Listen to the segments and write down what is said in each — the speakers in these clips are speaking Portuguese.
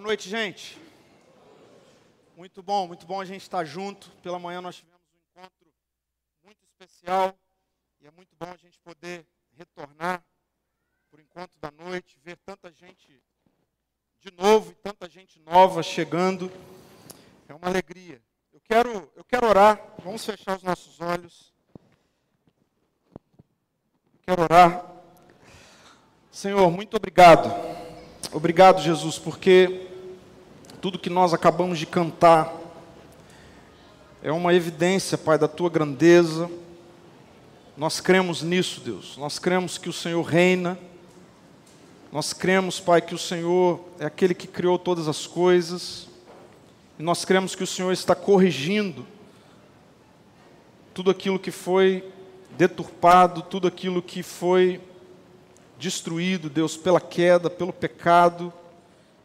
Boa noite, gente. Muito bom, muito bom a gente estar junto. Pela manhã nós tivemos um encontro muito especial e é muito bom a gente poder retornar por enquanto da noite, ver tanta gente de novo e tanta gente nova chegando. É uma alegria. Eu quero, eu quero orar. Vamos fechar os nossos olhos. Quero orar. Senhor, muito obrigado. Obrigado, Jesus, porque tudo que nós acabamos de cantar é uma evidência, Pai, da tua grandeza. Nós cremos nisso, Deus. Nós cremos que o Senhor reina. Nós cremos, Pai, que o Senhor é aquele que criou todas as coisas. E nós cremos que o Senhor está corrigindo tudo aquilo que foi deturpado, tudo aquilo que foi destruído, Deus, pela queda, pelo pecado.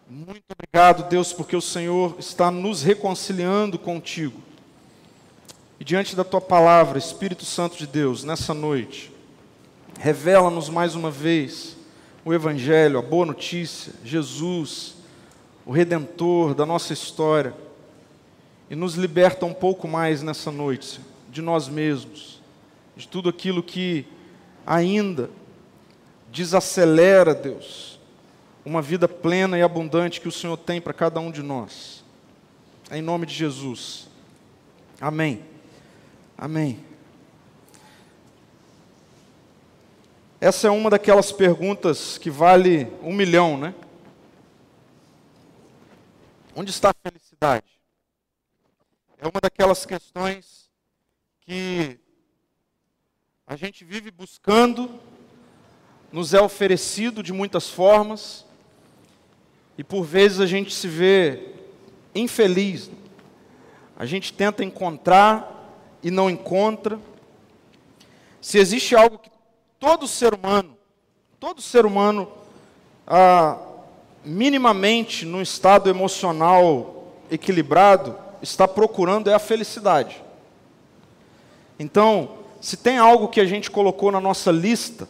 Muito obrigado, Deus, porque o Senhor está nos reconciliando contigo. E diante da tua palavra, Espírito Santo de Deus, nessa noite, revela-nos mais uma vez o Evangelho, a boa notícia, Jesus, o Redentor da nossa história, e nos liberta um pouco mais nessa noite de nós mesmos, de tudo aquilo que ainda desacelera, Deus, uma vida plena e abundante que o Senhor tem para cada um de nós. Em nome de Jesus. Amém. Amém. Essa é uma daquelas perguntas que vale um milhão, né? Onde está a felicidade? É uma daquelas questões que a gente vive buscando, nos é oferecido de muitas formas, e por vezes a gente se vê infeliz. A gente tenta encontrar e não encontra. Se existe algo que todo ser humano, todo ser humano, ah, minimamente no estado emocional equilibrado, está procurando é a felicidade. Então, se tem algo que a gente colocou na nossa lista,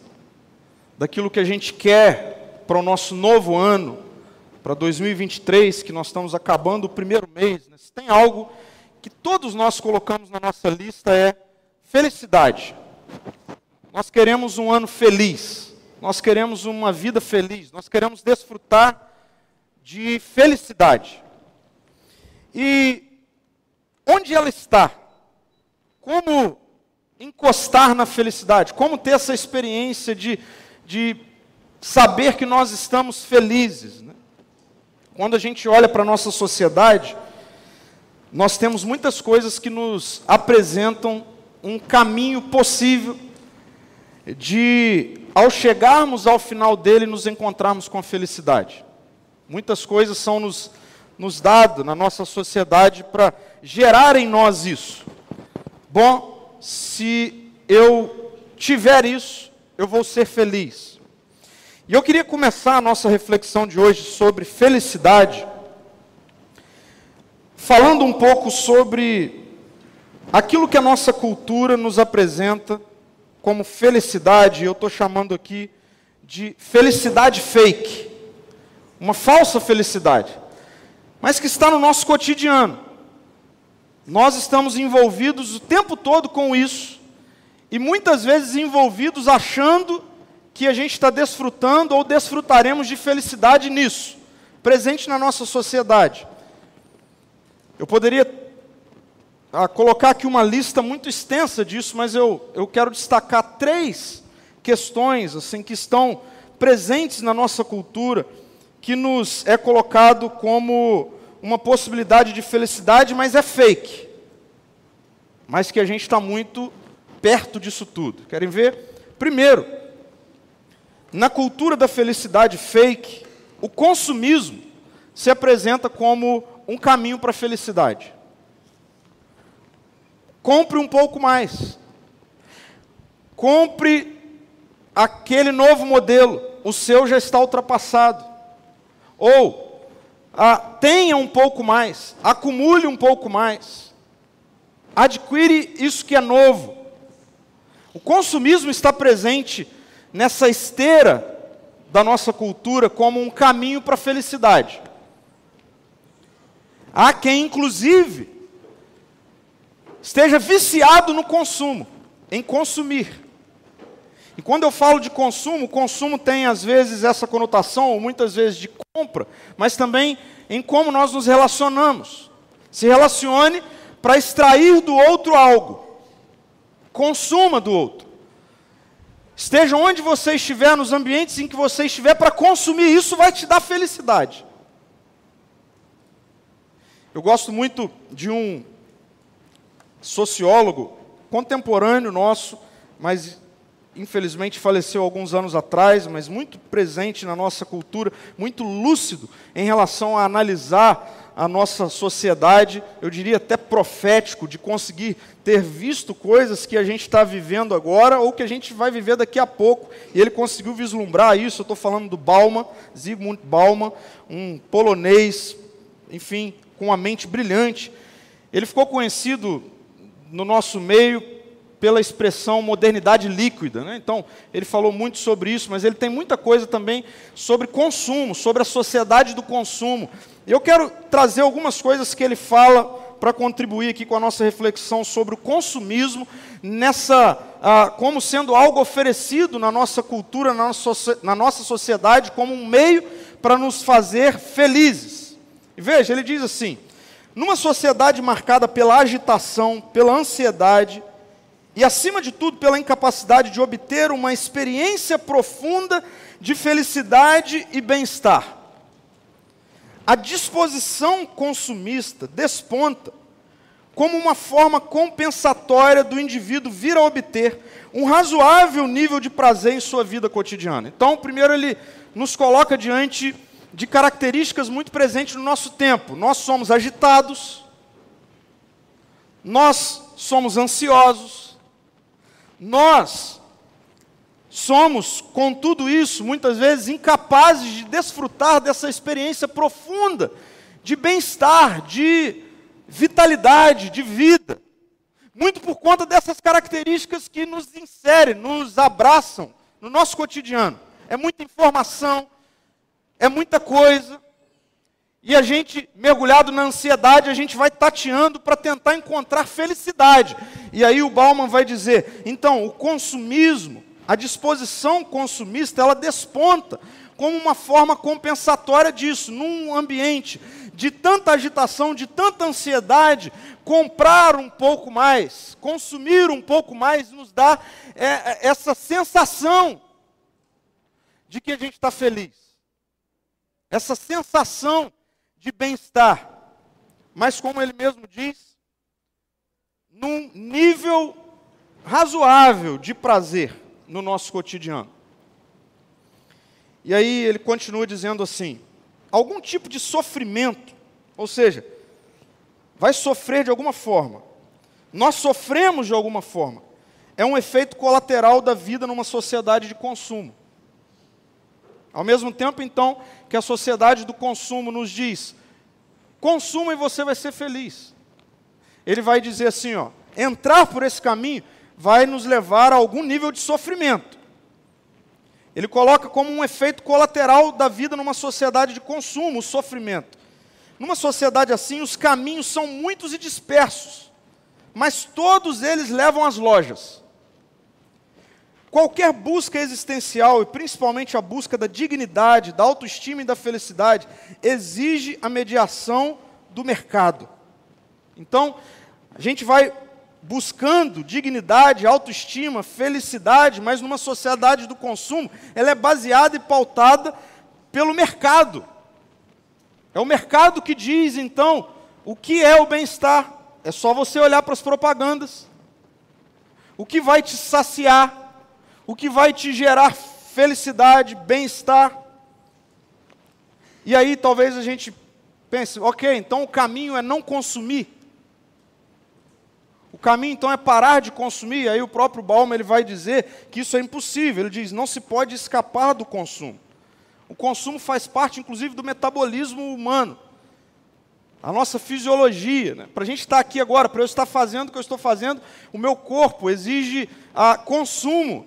daquilo que a gente quer para o nosso novo ano, para 2023, que nós estamos acabando o primeiro mês, né? se tem algo que todos nós colocamos na nossa lista é felicidade. Nós queremos um ano feliz, nós queremos uma vida feliz, nós queremos desfrutar de felicidade. E onde ela está? Como encostar na felicidade? Como ter essa experiência de, de saber que nós estamos felizes? Né? Quando a gente olha para a nossa sociedade, nós temos muitas coisas que nos apresentam um caminho possível de, ao chegarmos ao final dele, nos encontrarmos com a felicidade. Muitas coisas são nos, nos dadas na nossa sociedade para gerar em nós isso. Bom, se eu tiver isso, eu vou ser feliz. E eu queria começar a nossa reflexão de hoje sobre felicidade, falando um pouco sobre aquilo que a nossa cultura nos apresenta como felicidade, eu estou chamando aqui de felicidade fake, uma falsa felicidade, mas que está no nosso cotidiano. Nós estamos envolvidos o tempo todo com isso, e muitas vezes envolvidos achando que a gente está desfrutando ou desfrutaremos de felicidade nisso, presente na nossa sociedade. Eu poderia ah, colocar aqui uma lista muito extensa disso, mas eu, eu quero destacar três questões assim que estão presentes na nossa cultura, que nos é colocado como uma possibilidade de felicidade, mas é fake. Mas que a gente está muito perto disso tudo. Querem ver? Primeiro, na cultura da felicidade fake, o consumismo se apresenta como um caminho para a felicidade. Compre um pouco mais. Compre aquele novo modelo. O seu já está ultrapassado. Ou ah, tenha um pouco mais. Acumule um pouco mais. Adquire isso que é novo. O consumismo está presente nessa esteira da nossa cultura como um caminho para a felicidade. Há quem, inclusive, esteja viciado no consumo, em consumir. E quando eu falo de consumo, consumo tem às vezes essa conotação, ou muitas vezes de compra, mas também em como nós nos relacionamos. Se relacione para extrair do outro algo. Consuma do outro. Esteja onde você estiver, nos ambientes em que você estiver, para consumir, isso vai te dar felicidade. Eu gosto muito de um sociólogo contemporâneo nosso, mas infelizmente faleceu alguns anos atrás, mas muito presente na nossa cultura, muito lúcido em relação a analisar a nossa sociedade, eu diria até profético, de conseguir ter visto coisas que a gente está vivendo agora ou que a gente vai viver daqui a pouco. E ele conseguiu vislumbrar isso. Eu estou falando do Bauman, Zygmunt Bauman, um polonês, enfim, com uma mente brilhante. Ele ficou conhecido no nosso meio pela expressão modernidade líquida. Né? Então, ele falou muito sobre isso, mas ele tem muita coisa também sobre consumo, sobre a sociedade do consumo. Eu quero trazer algumas coisas que ele fala para contribuir aqui com a nossa reflexão sobre o consumismo, nessa, ah, como sendo algo oferecido na nossa cultura, na nossa, na nossa sociedade, como um meio para nos fazer felizes. E veja, ele diz assim: numa sociedade marcada pela agitação, pela ansiedade, e, acima de tudo, pela incapacidade de obter uma experiência profunda de felicidade e bem-estar. A disposição consumista desponta como uma forma compensatória do indivíduo vir a obter um razoável nível de prazer em sua vida cotidiana. Então, primeiro, ele nos coloca diante de características muito presentes no nosso tempo. Nós somos agitados, nós somos ansiosos, nós somos, com tudo isso, muitas vezes incapazes de desfrutar dessa experiência profunda de bem-estar, de vitalidade, de vida. Muito por conta dessas características que nos inserem, nos abraçam no nosso cotidiano. É muita informação, é muita coisa, e a gente, mergulhado na ansiedade, a gente vai tateando para tentar encontrar felicidade. E aí o Bauman vai dizer: então, o consumismo, a disposição consumista, ela desponta como uma forma compensatória disso, num ambiente de tanta agitação, de tanta ansiedade, comprar um pouco mais, consumir um pouco mais, nos dá é, é essa sensação de que a gente está feliz. Essa sensação de bem-estar, mas como ele mesmo diz, num nível razoável de prazer no nosso cotidiano. E aí ele continua dizendo assim: algum tipo de sofrimento, ou seja, vai sofrer de alguma forma. Nós sofremos de alguma forma. É um efeito colateral da vida numa sociedade de consumo. Ao mesmo tempo, então, que a sociedade do consumo nos diz: consuma e você vai ser feliz. Ele vai dizer assim: ó, entrar por esse caminho vai nos levar a algum nível de sofrimento. Ele coloca como um efeito colateral da vida numa sociedade de consumo, o sofrimento. Numa sociedade assim, os caminhos são muitos e dispersos, mas todos eles levam às lojas. Qualquer busca existencial, e principalmente a busca da dignidade, da autoestima e da felicidade, exige a mediação do mercado. Então, a gente vai buscando dignidade, autoestima, felicidade, mas numa sociedade do consumo, ela é baseada e pautada pelo mercado. É o mercado que diz, então, o que é o bem-estar. É só você olhar para as propagandas. O que vai te saciar o que vai te gerar felicidade, bem-estar. E aí talvez a gente pense, ok, então o caminho é não consumir. O caminho então é parar de consumir. Aí o próprio Balma ele vai dizer que isso é impossível. Ele diz, não se pode escapar do consumo. O consumo faz parte, inclusive, do metabolismo humano. A nossa fisiologia. Né? Para a gente estar aqui agora, para eu estar fazendo o que eu estou fazendo, o meu corpo exige a consumo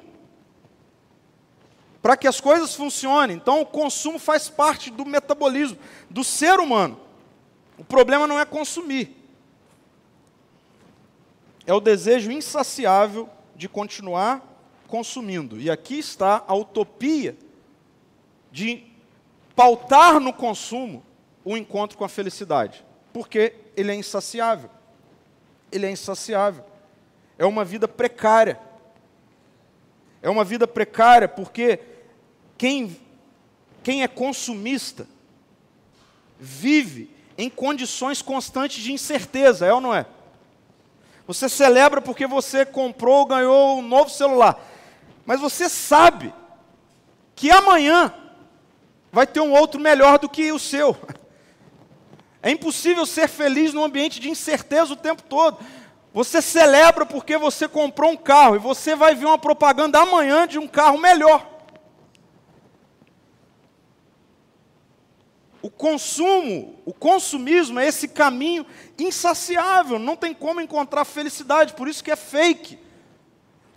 para que as coisas funcionem. Então, o consumo faz parte do metabolismo do ser humano. O problema não é consumir, é o desejo insaciável de continuar consumindo. E aqui está a utopia de pautar no consumo o encontro com a felicidade, porque ele é insaciável. Ele é insaciável. É uma vida precária. É uma vida precária porque quem, quem é consumista vive em condições constantes de incerteza, é ou não é? Você celebra porque você comprou, ganhou um novo celular. Mas você sabe que amanhã vai ter um outro melhor do que o seu. É impossível ser feliz num ambiente de incerteza o tempo todo. Você celebra porque você comprou um carro e você vai ver uma propaganda amanhã de um carro melhor. O consumo, o consumismo é esse caminho insaciável, não tem como encontrar felicidade, por isso que é fake.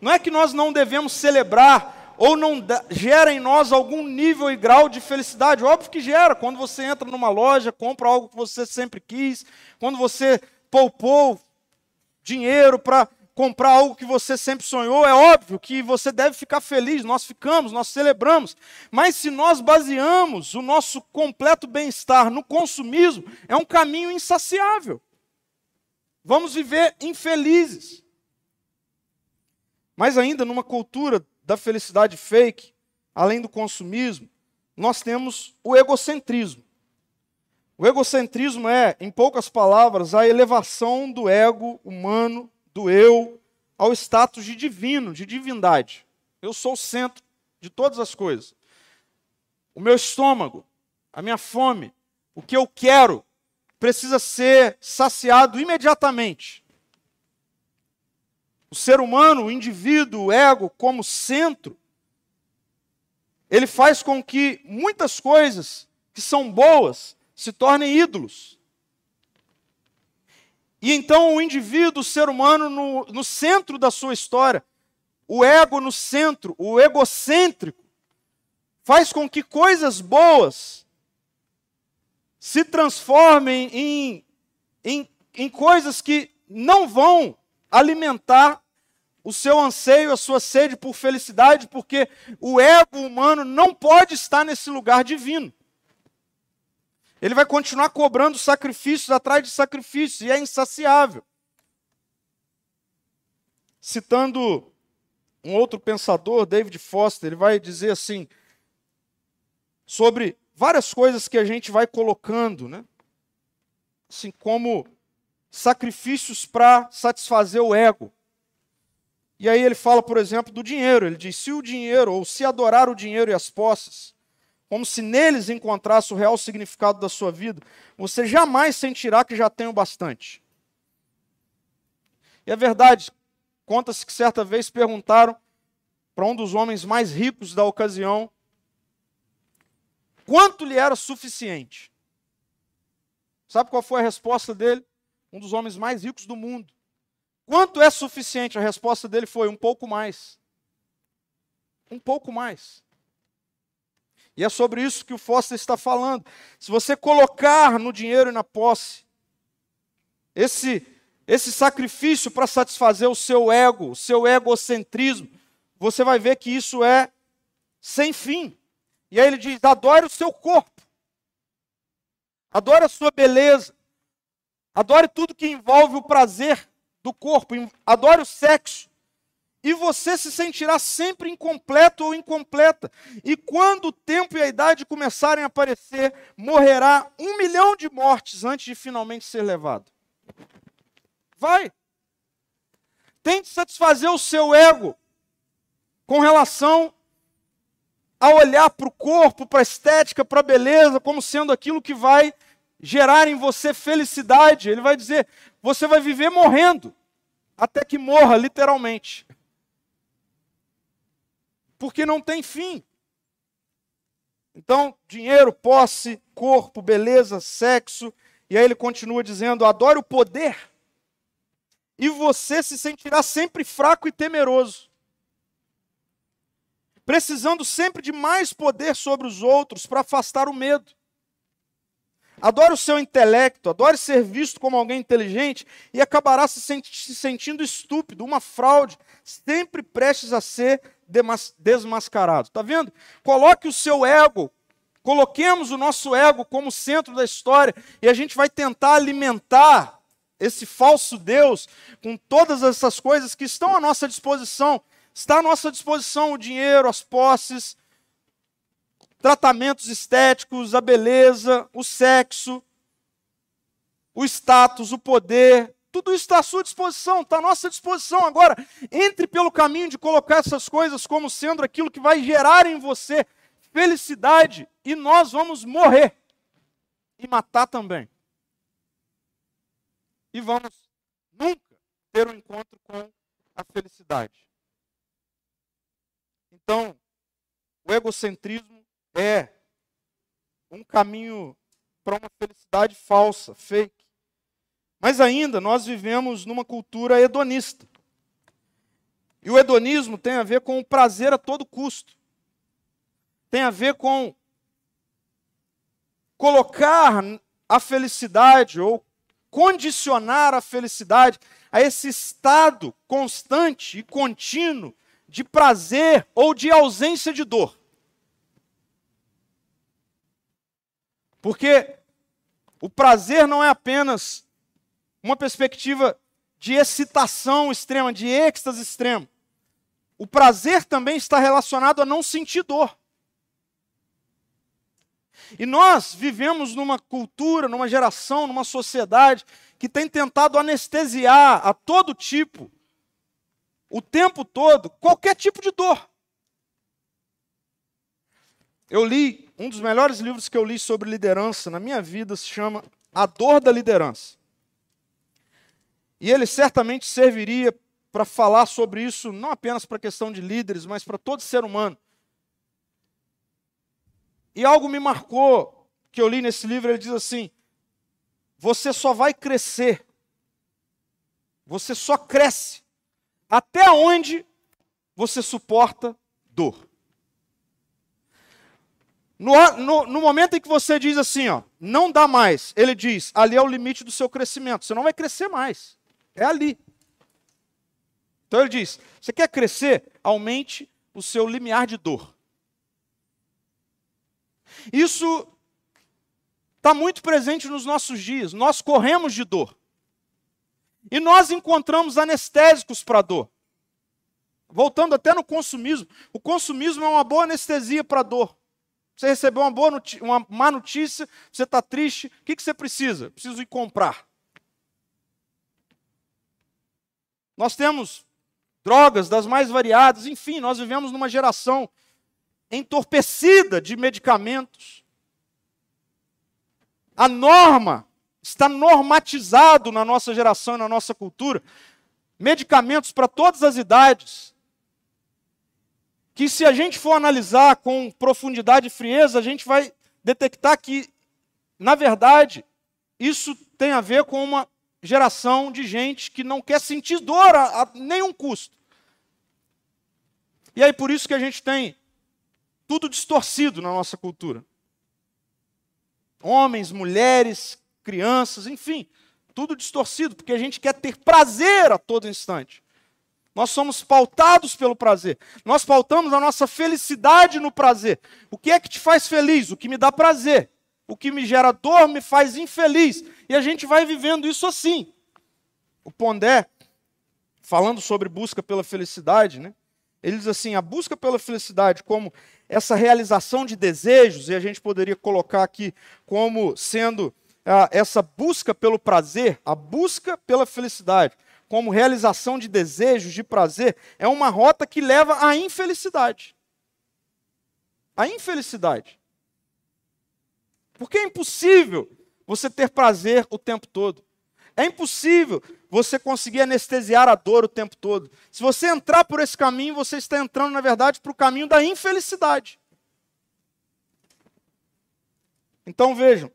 Não é que nós não devemos celebrar ou não gera em nós algum nível e grau de felicidade. Óbvio que gera. Quando você entra numa loja, compra algo que você sempre quis, quando você poupou dinheiro para comprar algo que você sempre sonhou, é óbvio que você deve ficar feliz, nós ficamos, nós celebramos. Mas se nós baseamos o nosso completo bem-estar no consumismo, é um caminho insaciável. Vamos viver infelizes. Mas ainda numa cultura da felicidade fake, além do consumismo, nós temos o egocentrismo. O egocentrismo é, em poucas palavras, a elevação do ego humano do eu ao status de divino, de divindade. Eu sou o centro de todas as coisas. O meu estômago, a minha fome, o que eu quero, precisa ser saciado imediatamente. O ser humano, o indivíduo, o ego, como centro, ele faz com que muitas coisas que são boas se tornem ídolos. E então o indivíduo, o ser humano, no, no centro da sua história, o ego no centro, o egocêntrico, faz com que coisas boas se transformem em, em, em coisas que não vão alimentar o seu anseio, a sua sede por felicidade, porque o ego humano não pode estar nesse lugar divino. Ele vai continuar cobrando sacrifícios atrás de sacrifícios, e é insaciável. Citando um outro pensador, David Foster, ele vai dizer assim, sobre várias coisas que a gente vai colocando, né? assim como sacrifícios para satisfazer o ego. E aí ele fala, por exemplo, do dinheiro. Ele diz: se o dinheiro, ou se adorar o dinheiro e as posses, como se neles encontrasse o real significado da sua vida, você jamais sentirá que já tem o bastante. E é verdade, conta-se que certa vez perguntaram para um dos homens mais ricos da ocasião quanto lhe era suficiente. Sabe qual foi a resposta dele? Um dos homens mais ricos do mundo. Quanto é suficiente? A resposta dele foi um pouco mais. Um pouco mais. E é sobre isso que o Foster está falando. Se você colocar no dinheiro e na posse esse, esse sacrifício para satisfazer o seu ego, o seu egocentrismo, você vai ver que isso é sem fim. E aí ele diz: adore o seu corpo, adore a sua beleza, adore tudo que envolve o prazer do corpo, adore o sexo, e você se sentirá sempre incompleto ou incompleta. E quando o tempo e a idade começarem a aparecer, morrerá um milhão de mortes antes de finalmente ser levado. Vai. Tente satisfazer o seu ego com relação a olhar para o corpo, para a estética, para a beleza, como sendo aquilo que vai gerar em você felicidade. Ele vai dizer: você vai viver morrendo, até que morra, literalmente porque não tem fim. Então, dinheiro, posse, corpo, beleza, sexo. E aí ele continua dizendo: adore o poder, e você se sentirá sempre fraco e temeroso, precisando sempre de mais poder sobre os outros para afastar o medo. adore o seu intelecto, adore ser visto como alguém inteligente e acabará se, se sentindo estúpido, uma fraude, sempre prestes a ser desmascarado. Está vendo? Coloque o seu ego, coloquemos o nosso ego como centro da história e a gente vai tentar alimentar esse falso Deus com todas essas coisas que estão à nossa disposição. Está à nossa disposição o dinheiro, as posses, tratamentos estéticos, a beleza, o sexo, o status, o poder, tudo isso está à sua disposição, está à nossa disposição. Agora, entre pelo caminho de colocar essas coisas como sendo aquilo que vai gerar em você felicidade e nós vamos morrer e matar também. E vamos nunca ter um encontro com a felicidade. Então, o egocentrismo é um caminho para uma felicidade falsa, fake. Mas ainda nós vivemos numa cultura hedonista. E o hedonismo tem a ver com o prazer a todo custo. Tem a ver com colocar a felicidade ou condicionar a felicidade a esse estado constante e contínuo de prazer ou de ausência de dor. Porque o prazer não é apenas uma perspectiva de excitação extrema, de êxtase extremo. O prazer também está relacionado a não sentir dor. E nós vivemos numa cultura, numa geração, numa sociedade que tem tentado anestesiar a todo tipo, o tempo todo, qualquer tipo de dor. Eu li, um dos melhores livros que eu li sobre liderança na minha vida se chama A Dor da Liderança. E ele certamente serviria para falar sobre isso, não apenas para a questão de líderes, mas para todo ser humano. E algo me marcou que eu li nesse livro, ele diz assim: você só vai crescer, você só cresce até onde você suporta dor. No, no, no, momento em que você diz assim, ó, não dá mais, ele diz, ali é o limite do seu crescimento, você não vai crescer mais. É ali. Então ele diz: você quer crescer? Aumente o seu limiar de dor. Isso está muito presente nos nossos dias. Nós corremos de dor. E nós encontramos anestésicos para dor. Voltando até no consumismo. O consumismo é uma boa anestesia para dor. Você recebeu uma, boa uma má notícia, você está triste, o que, que você precisa? Preciso ir comprar. Nós temos drogas das mais variadas, enfim, nós vivemos numa geração entorpecida de medicamentos. A norma está normatizado na nossa geração e na nossa cultura. Medicamentos para todas as idades. Que se a gente for analisar com profundidade e frieza, a gente vai detectar que, na verdade, isso tem a ver com uma geração de gente que não quer sentir dor a, a nenhum custo. E aí por isso que a gente tem tudo distorcido na nossa cultura. Homens, mulheres, crianças, enfim, tudo distorcido, porque a gente quer ter prazer a todo instante. Nós somos pautados pelo prazer. Nós pautamos a nossa felicidade no prazer. O que é que te faz feliz? O que me dá prazer o que me gera dor me faz infeliz. E a gente vai vivendo isso assim. O Pondé, falando sobre busca pela felicidade, né? Ele diz assim: a busca pela felicidade como essa realização de desejos, e a gente poderia colocar aqui como sendo ah, essa busca pelo prazer, a busca pela felicidade, como realização de desejos, de prazer, é uma rota que leva à infelicidade. A infelicidade. Porque é impossível você ter prazer o tempo todo. É impossível você conseguir anestesiar a dor o tempo todo. Se você entrar por esse caminho, você está entrando, na verdade, para o caminho da infelicidade. Então vejam,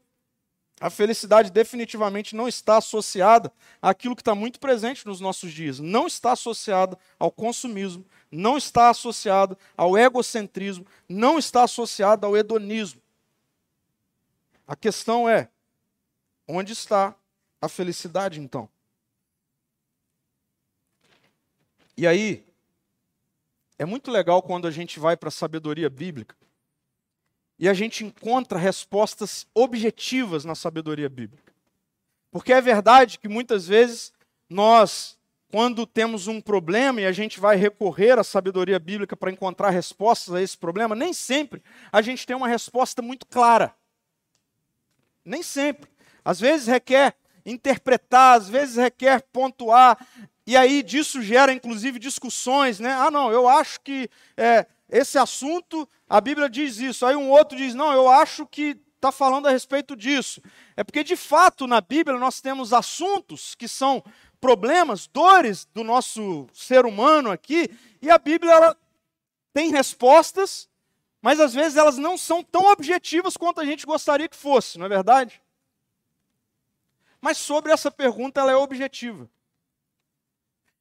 a felicidade definitivamente não está associada àquilo que está muito presente nos nossos dias. Não está associada ao consumismo, não está associada ao egocentrismo, não está associada ao hedonismo. A questão é: Onde está a felicidade, então? E aí, é muito legal quando a gente vai para a sabedoria bíblica e a gente encontra respostas objetivas na sabedoria bíblica. Porque é verdade que muitas vezes nós, quando temos um problema e a gente vai recorrer à sabedoria bíblica para encontrar respostas a esse problema, nem sempre a gente tem uma resposta muito clara. Nem sempre. Às vezes requer interpretar, às vezes requer pontuar, e aí disso gera inclusive discussões, né? Ah, não, eu acho que é, esse assunto, a Bíblia diz isso. Aí um outro diz, não, eu acho que está falando a respeito disso. É porque de fato na Bíblia nós temos assuntos que são problemas, dores do nosso ser humano aqui, e a Bíblia ela tem respostas, mas às vezes elas não são tão objetivas quanto a gente gostaria que fosse, não é verdade? Mas sobre essa pergunta ela é objetiva.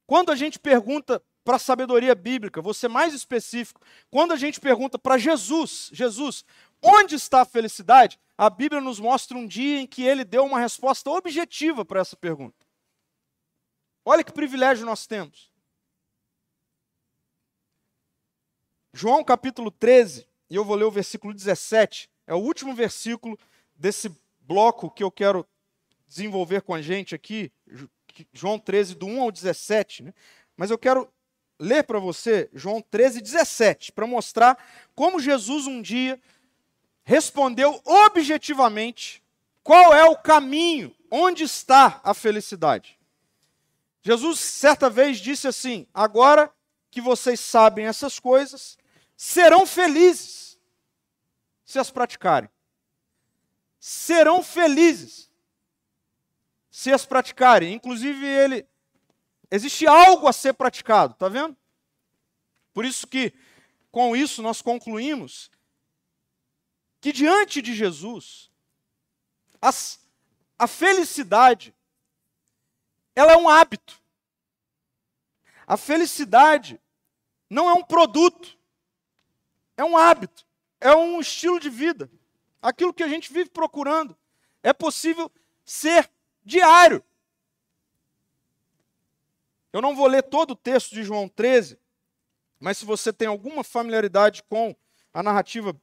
Quando a gente pergunta para a sabedoria bíblica, ser mais específico, quando a gente pergunta para Jesus, Jesus, onde está a felicidade? A Bíblia nos mostra um dia em que ele deu uma resposta objetiva para essa pergunta. Olha que privilégio nós temos. João capítulo 13, e eu vou ler o versículo 17, é o último versículo desse bloco que eu quero desenvolver com a gente aqui, João 13, do 1 ao 17, né? mas eu quero ler para você João 13, 17, para mostrar como Jesus um dia respondeu objetivamente qual é o caminho, onde está a felicidade. Jesus certa vez disse assim: Agora que vocês sabem essas coisas, serão felizes se as praticarem. Serão felizes se as praticarem. Inclusive, ele existe algo a ser praticado, tá vendo? Por isso que com isso nós concluímos que diante de Jesus as, a felicidade ela é um hábito. A felicidade não é um produto, é um hábito, é um estilo de vida. Aquilo que a gente vive procurando. É possível ser diário. Eu não vou ler todo o texto de João 13, mas se você tem alguma familiaridade com a narrativa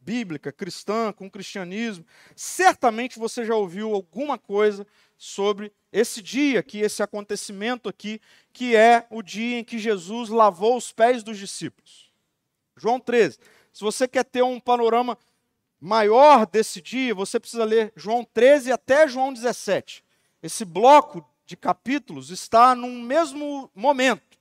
bíblica, cristã, com o cristianismo, certamente você já ouviu alguma coisa sobre esse dia aqui, esse acontecimento aqui, que é o dia em que Jesus lavou os pés dos discípulos. João 13. Se você quer ter um panorama maior desse dia, você precisa ler João 13 até João 17 esse bloco de capítulos está num mesmo momento.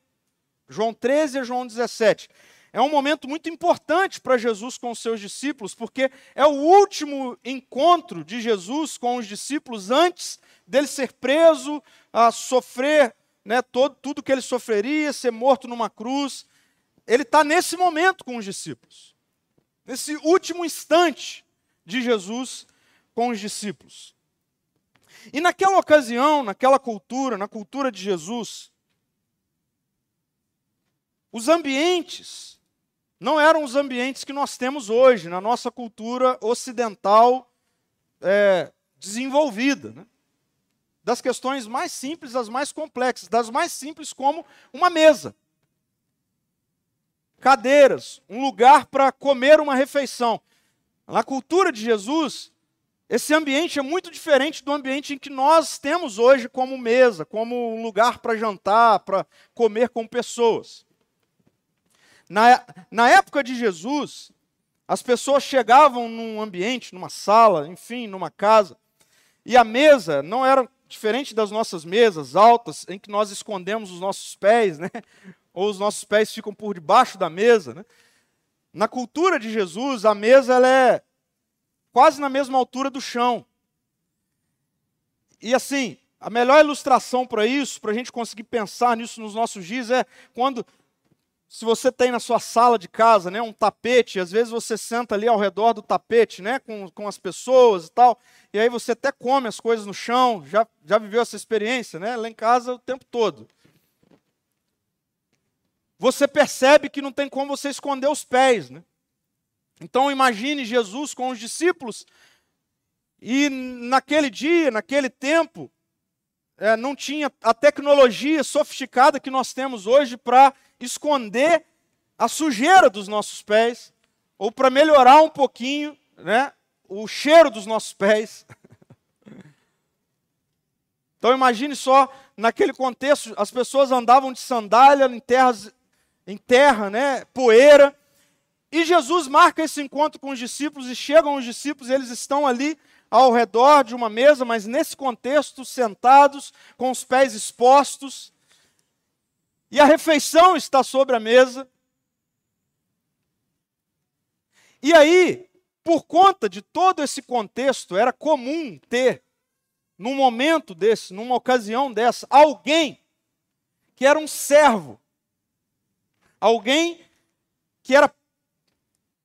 João 13 e João 17. É um momento muito importante para Jesus com os seus discípulos, porque é o último encontro de Jesus com os discípulos antes dele ser preso, a sofrer né, todo, tudo que ele sofreria, ser morto numa cruz. Ele está nesse momento com os discípulos, nesse último instante de Jesus com os discípulos. E naquela ocasião, naquela cultura, na cultura de Jesus, os ambientes não eram os ambientes que nós temos hoje, na nossa cultura ocidental é, desenvolvida. Né? Das questões mais simples às mais complexas, das mais simples como uma mesa, cadeiras, um lugar para comer uma refeição. Na cultura de Jesus, esse ambiente é muito diferente do ambiente em que nós temos hoje como mesa, como lugar para jantar, para comer com pessoas. Na, na época de Jesus, as pessoas chegavam num ambiente, numa sala, enfim, numa casa, e a mesa não era diferente das nossas mesas altas, em que nós escondemos os nossos pés, né? ou os nossos pés ficam por debaixo da mesa. Né? Na cultura de Jesus, a mesa ela é quase na mesma altura do chão. E assim, a melhor ilustração para isso, para a gente conseguir pensar nisso nos nossos dias, é quando, se você tem na sua sala de casa, né, um tapete, às vezes você senta ali ao redor do tapete, né, com, com as pessoas e tal, e aí você até come as coisas no chão, já, já viveu essa experiência, né, lá em casa o tempo todo. Você percebe que não tem como você esconder os pés, né? Então imagine Jesus com os discípulos E naquele dia, naquele tempo, é, não tinha a tecnologia sofisticada que nós temos hoje para esconder a sujeira dos nossos pés, ou para melhorar um pouquinho né, o cheiro dos nossos pés. Então imagine só, naquele contexto, as pessoas andavam de sandália em, terras, em terra, né, poeira, e Jesus marca esse encontro com os discípulos e chegam os discípulos, eles estão ali ao redor de uma mesa, mas nesse contexto, sentados, com os pés expostos, e a refeição está sobre a mesa. E aí, por conta de todo esse contexto, era comum ter, num momento desse, numa ocasião dessa, alguém que era um servo, alguém que era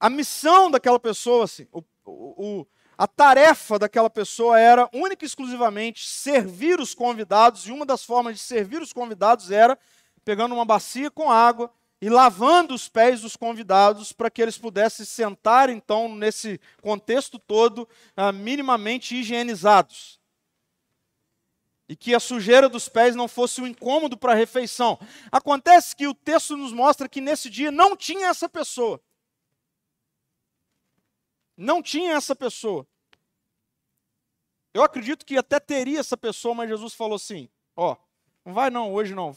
a missão daquela pessoa, assim, o, o, a tarefa daquela pessoa era única e exclusivamente servir os convidados, e uma das formas de servir os convidados era pegando uma bacia com água e lavando os pés dos convidados para que eles pudessem sentar, então, nesse contexto todo, ah, minimamente higienizados. E que a sujeira dos pés não fosse um incômodo para a refeição. Acontece que o texto nos mostra que nesse dia não tinha essa pessoa. Não tinha essa pessoa. Eu acredito que até teria essa pessoa, mas Jesus falou assim: ó, não vai não, hoje não.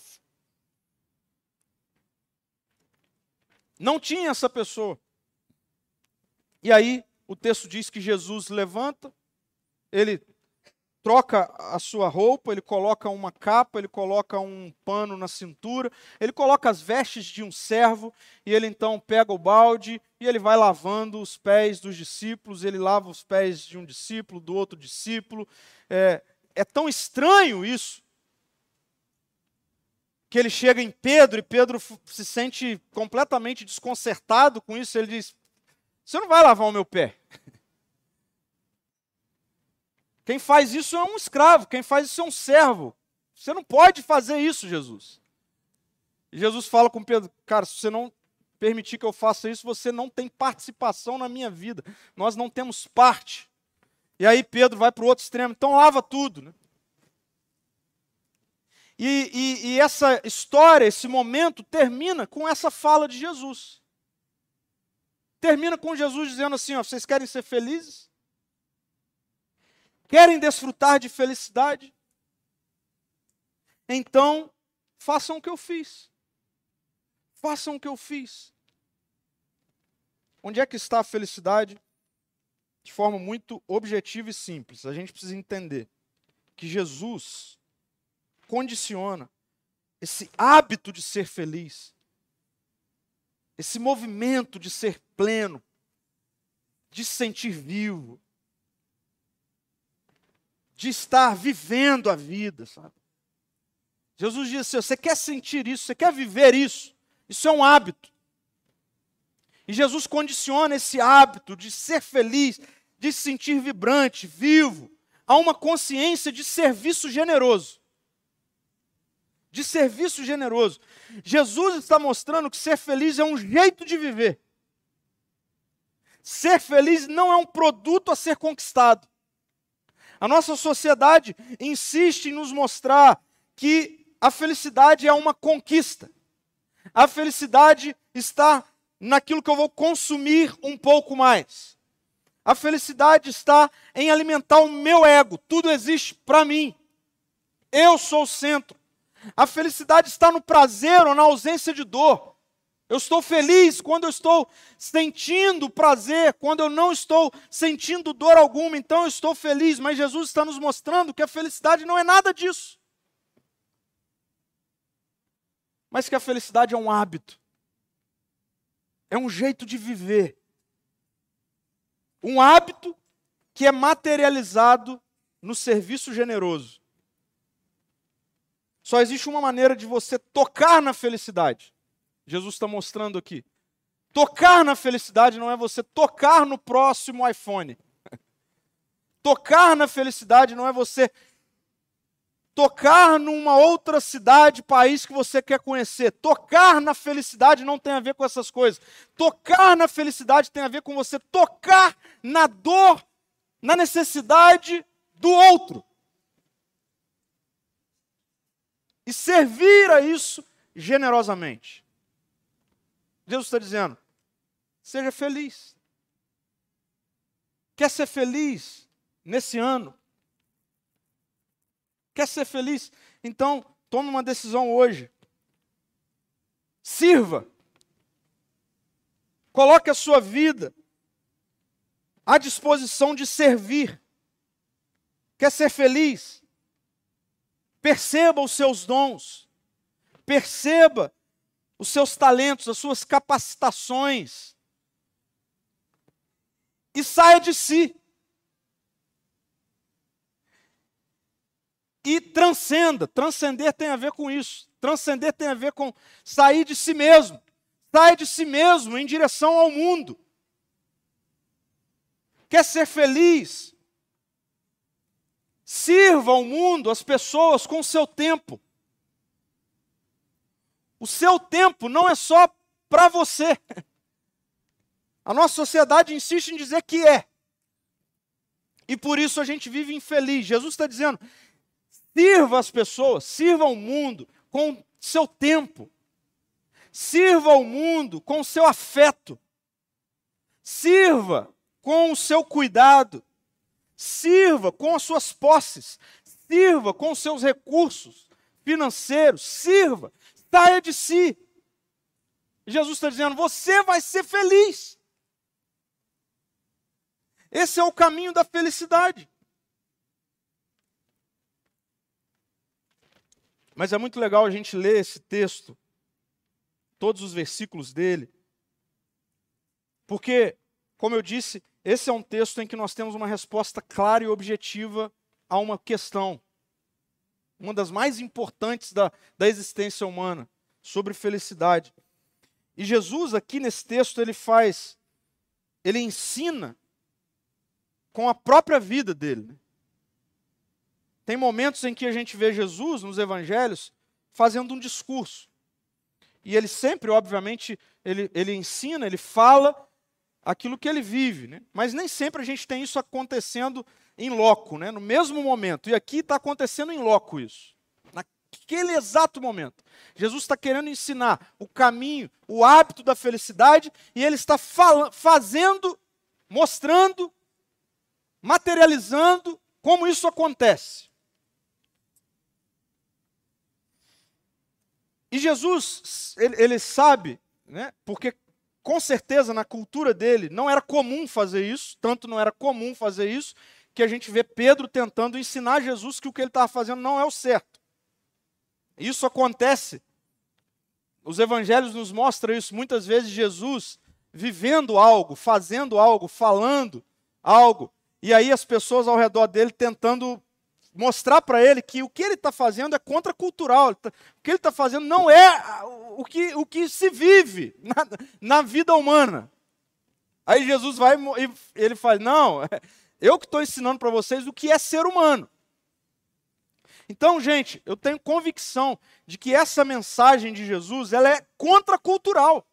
Não tinha essa pessoa. E aí o texto diz que Jesus levanta, ele troca a sua roupa, ele coloca uma capa, ele coloca um pano na cintura, ele coloca as vestes de um servo, e ele então pega o balde e ele vai lavando os pés dos discípulos, ele lava os pés de um discípulo, do outro discípulo. É, é tão estranho isso, que ele chega em Pedro e Pedro se sente completamente desconcertado com isso. Ele diz: Você não vai lavar o meu pé. Quem faz isso é um escravo, quem faz isso é um servo. Você não pode fazer isso, Jesus. Jesus fala com Pedro: Cara, se você não permitir que eu faça isso, você não tem participação na minha vida. Nós não temos parte. E aí Pedro vai para o outro extremo, então lava tudo. Né? E, e, e, essa história, esse momento, termina com essa fala de Jesus. Termina com Jesus dizendo assim: ó, vocês querem ser felizes? Querem desfrutar de felicidade? Então, façam o que eu fiz. Façam o que eu fiz. Onde é que está a felicidade? De forma muito objetiva e simples. A gente precisa entender que Jesus condiciona esse hábito de ser feliz, esse movimento de ser pleno, de se sentir vivo, de estar vivendo a vida, sabe? Jesus disse assim: você quer sentir isso, você quer viver isso, isso é um hábito. E Jesus condiciona esse hábito de ser feliz, de se sentir vibrante, vivo, a uma consciência de serviço generoso de serviço generoso. Jesus está mostrando que ser feliz é um jeito de viver. Ser feliz não é um produto a ser conquistado. A nossa sociedade insiste em nos mostrar que a felicidade é uma conquista. A felicidade está naquilo que eu vou consumir um pouco mais. A felicidade está em alimentar o meu ego. Tudo existe para mim. Eu sou o centro. A felicidade está no prazer ou na ausência de dor. Eu estou feliz quando eu estou sentindo prazer, quando eu não estou sentindo dor alguma, então eu estou feliz. Mas Jesus está nos mostrando que a felicidade não é nada disso. Mas que a felicidade é um hábito, é um jeito de viver. Um hábito que é materializado no serviço generoso. Só existe uma maneira de você tocar na felicidade. Jesus está mostrando aqui. Tocar na felicidade não é você tocar no próximo iPhone. Tocar na felicidade não é você tocar numa outra cidade, país que você quer conhecer. Tocar na felicidade não tem a ver com essas coisas. Tocar na felicidade tem a ver com você tocar na dor na necessidade do outro. E servir a isso generosamente. Jesus está dizendo: seja feliz. Quer ser feliz nesse ano? Quer ser feliz? Então, tome uma decisão hoje. Sirva. Coloque a sua vida à disposição de servir. Quer ser feliz? Perceba os seus dons. Perceba os seus talentos, as suas capacitações. E saia de si. E transcenda. Transcender tem a ver com isso. Transcender tem a ver com sair de si mesmo. Saia de si mesmo em direção ao mundo. Quer ser feliz? Sirva ao mundo, as pessoas, com o seu tempo. O seu tempo não é só para você. A nossa sociedade insiste em dizer que é. E por isso a gente vive infeliz. Jesus está dizendo: sirva as pessoas, sirva ao mundo com seu tempo. Sirva ao mundo com seu afeto. Sirva com o seu cuidado. Sirva com as suas posses. Sirva com os seus recursos financeiros. Sirva saia de si. Jesus está dizendo: você vai ser feliz. Esse é o caminho da felicidade. Mas é muito legal a gente ler esse texto, todos os versículos dele, porque, como eu disse, esse é um texto em que nós temos uma resposta clara e objetiva a uma questão uma das mais importantes da, da existência humana, sobre felicidade. E Jesus, aqui nesse texto, ele faz, ele ensina com a própria vida dele. Né? Tem momentos em que a gente vê Jesus nos evangelhos fazendo um discurso. E ele sempre, obviamente, ele, ele ensina, ele fala aquilo que ele vive. Né? Mas nem sempre a gente tem isso acontecendo em loco, né? no mesmo momento. E aqui está acontecendo em loco isso. Naquele exato momento. Jesus está querendo ensinar o caminho, o hábito da felicidade, e ele está fazendo, mostrando, materializando como isso acontece. E Jesus, ele, ele sabe, né, porque com certeza na cultura dele não era comum fazer isso, tanto não era comum fazer isso, que a gente vê Pedro tentando ensinar Jesus que o que ele estava fazendo não é o certo. Isso acontece. Os evangelhos nos mostram isso. Muitas vezes Jesus vivendo algo, fazendo algo, falando algo, e aí as pessoas ao redor dele tentando mostrar para ele que o que ele está fazendo é contracultural. O que ele está fazendo não é o que, o que se vive na, na vida humana. Aí Jesus vai e ele faz: Não, eu que estou ensinando para vocês o que é ser humano. Então, gente, eu tenho convicção de que essa mensagem de Jesus ela é contracultural.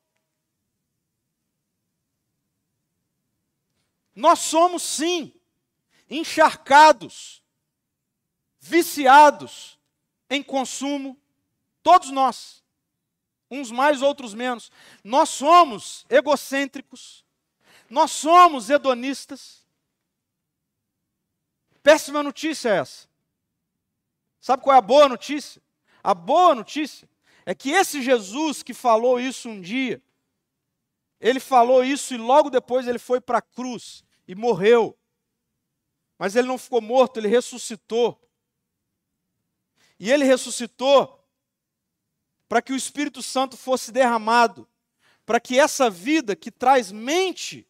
Nós somos, sim, encharcados, viciados em consumo, todos nós, uns mais, outros menos. Nós somos egocêntricos, nós somos hedonistas, Péssima notícia é essa. Sabe qual é a boa notícia? A boa notícia é que esse Jesus que falou isso um dia, ele falou isso e logo depois ele foi para a cruz e morreu. Mas ele não ficou morto, ele ressuscitou. E ele ressuscitou para que o Espírito Santo fosse derramado, para que essa vida que traz mente,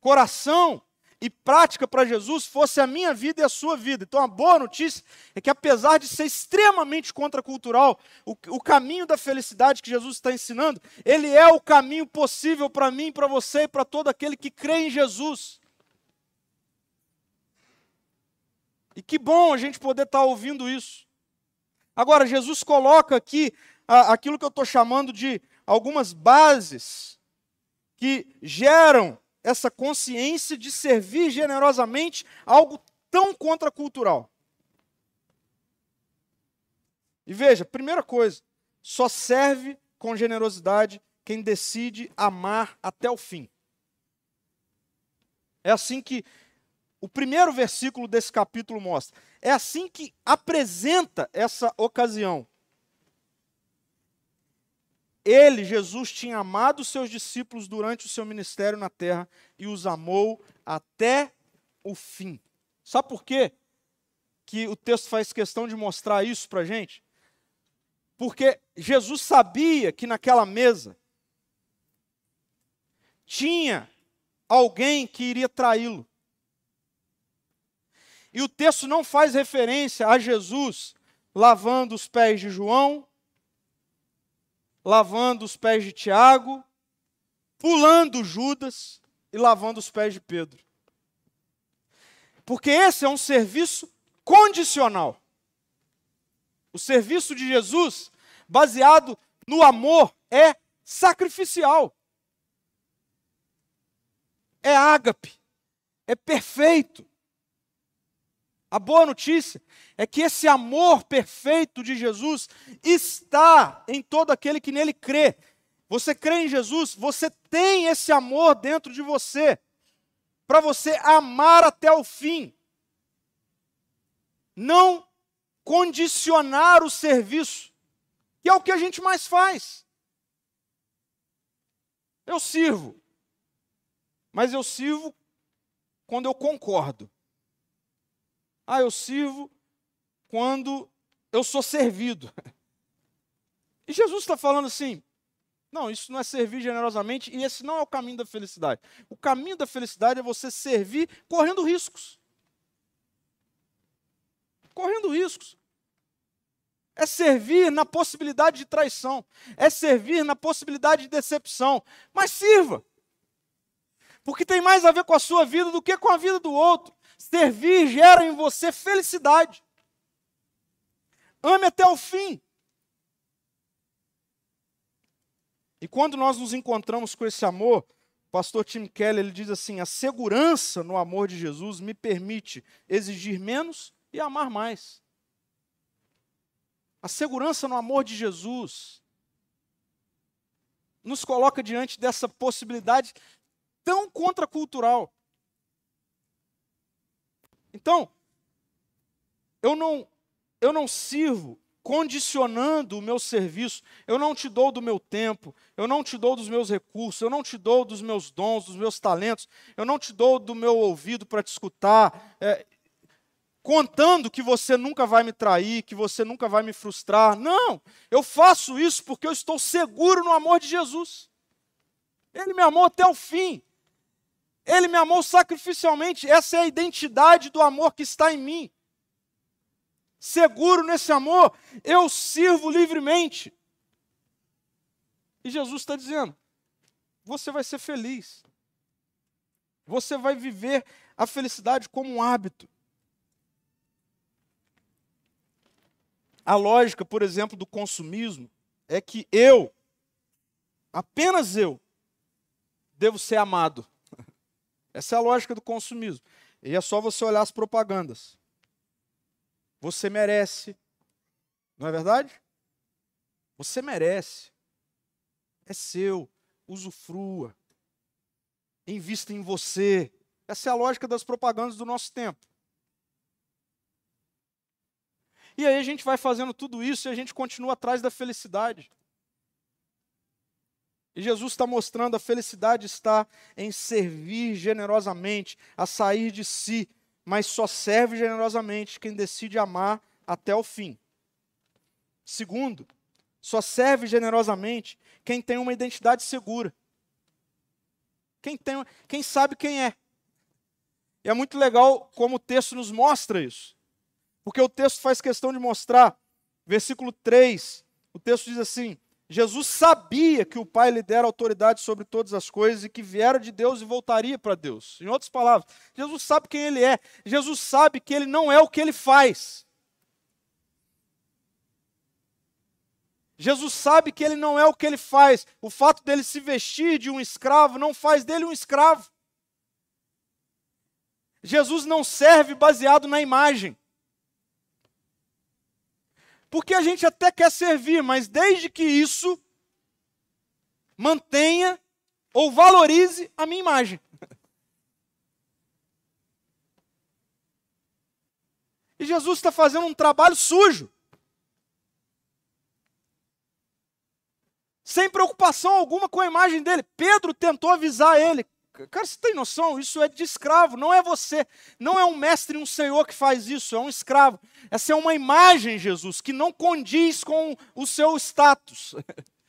coração, e prática para Jesus fosse a minha vida e a sua vida. Então, a boa notícia é que, apesar de ser extremamente contracultural, o, o caminho da felicidade que Jesus está ensinando, ele é o caminho possível para mim, para você e para todo aquele que crê em Jesus. E que bom a gente poder estar tá ouvindo isso. Agora, Jesus coloca aqui a, aquilo que eu estou chamando de algumas bases que geram essa consciência de servir generosamente algo tão contracultural? E veja, primeira coisa, só serve com generosidade quem decide amar até o fim. É assim que o primeiro versículo desse capítulo mostra. É assim que apresenta essa ocasião. Ele, Jesus, tinha amado os seus discípulos durante o seu ministério na terra e os amou até o fim. Sabe por quê que o texto faz questão de mostrar isso para a gente? Porque Jesus sabia que naquela mesa tinha alguém que iria traí-lo. E o texto não faz referência a Jesus lavando os pés de João, lavando os pés de Tiago, pulando Judas e lavando os pés de Pedro. Porque esse é um serviço condicional. O serviço de Jesus, baseado no amor, é sacrificial. É ágape. É perfeito. A boa notícia é que esse amor perfeito de Jesus está em todo aquele que nele crê. Você crê em Jesus, você tem esse amor dentro de você, para você amar até o fim. Não condicionar o serviço, que é o que a gente mais faz. Eu sirvo, mas eu sirvo quando eu concordo. Ah, eu sirvo quando eu sou servido. E Jesus está falando assim: não, isso não é servir generosamente e esse não é o caminho da felicidade. O caminho da felicidade é você servir correndo riscos. Correndo riscos. É servir na possibilidade de traição. É servir na possibilidade de decepção. Mas sirva. Porque tem mais a ver com a sua vida do que com a vida do outro. Servir gera em você felicidade. Ame até o fim. E quando nós nos encontramos com esse amor, o pastor Tim Keller ele diz assim: a segurança no amor de Jesus me permite exigir menos e amar mais. A segurança no amor de Jesus nos coloca diante dessa possibilidade tão contracultural. Então, eu não, eu não sirvo condicionando o meu serviço, eu não te dou do meu tempo, eu não te dou dos meus recursos, eu não te dou dos meus dons, dos meus talentos, eu não te dou do meu ouvido para te escutar, é, contando que você nunca vai me trair, que você nunca vai me frustrar. Não, eu faço isso porque eu estou seguro no amor de Jesus. Ele me amou até o fim. Ele me amou sacrificialmente. Essa é a identidade do amor que está em mim. Seguro nesse amor, eu sirvo livremente. E Jesus está dizendo: você vai ser feliz. Você vai viver a felicidade como um hábito. A lógica, por exemplo, do consumismo é que eu, apenas eu, devo ser amado. Essa é a lógica do consumismo. E é só você olhar as propagandas. Você merece. Não é verdade? Você merece. É seu. Usufrua. Invista em você. Essa é a lógica das propagandas do nosso tempo. E aí a gente vai fazendo tudo isso e a gente continua atrás da felicidade. E Jesus está mostrando a felicidade está em servir generosamente, a sair de si, mas só serve generosamente quem decide amar até o fim. Segundo, só serve generosamente quem tem uma identidade segura. Quem, tem, quem sabe quem é. E é muito legal como o texto nos mostra isso. Porque o texto faz questão de mostrar, versículo 3, o texto diz assim: Jesus sabia que o Pai lhe dera autoridade sobre todas as coisas e que viera de Deus e voltaria para Deus. Em outras palavras, Jesus sabe quem ele é. Jesus sabe que ele não é o que ele faz. Jesus sabe que ele não é o que ele faz. O fato dele se vestir de um escravo não faz dele um escravo. Jesus não serve baseado na imagem. Porque a gente até quer servir, mas desde que isso mantenha ou valorize a minha imagem. E Jesus está fazendo um trabalho sujo. Sem preocupação alguma com a imagem dele. Pedro tentou avisar ele: Cara, você tem noção? Isso é de escravo, não é você. Não é um mestre e um senhor que faz isso, é um escravo. Essa é uma imagem, Jesus, que não condiz com o seu status.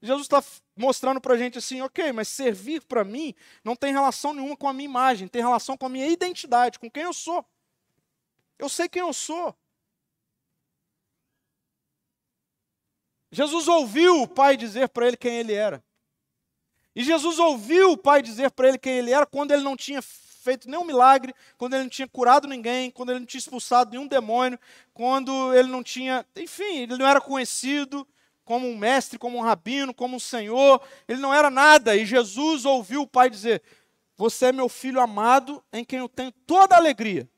Jesus está mostrando para a gente assim, ok, mas servir para mim não tem relação nenhuma com a minha imagem, tem relação com a minha identidade, com quem eu sou. Eu sei quem eu sou. Jesus ouviu o pai dizer para ele quem ele era. E Jesus ouviu o pai dizer para ele quem ele era quando ele não tinha feito nenhum milagre, quando ele não tinha curado ninguém, quando ele não tinha expulsado nenhum demônio, quando ele não tinha, enfim, ele não era conhecido como um mestre, como um rabino, como um senhor, ele não era nada. E Jesus ouviu o pai dizer: Você é meu filho amado, em quem eu tenho toda a alegria.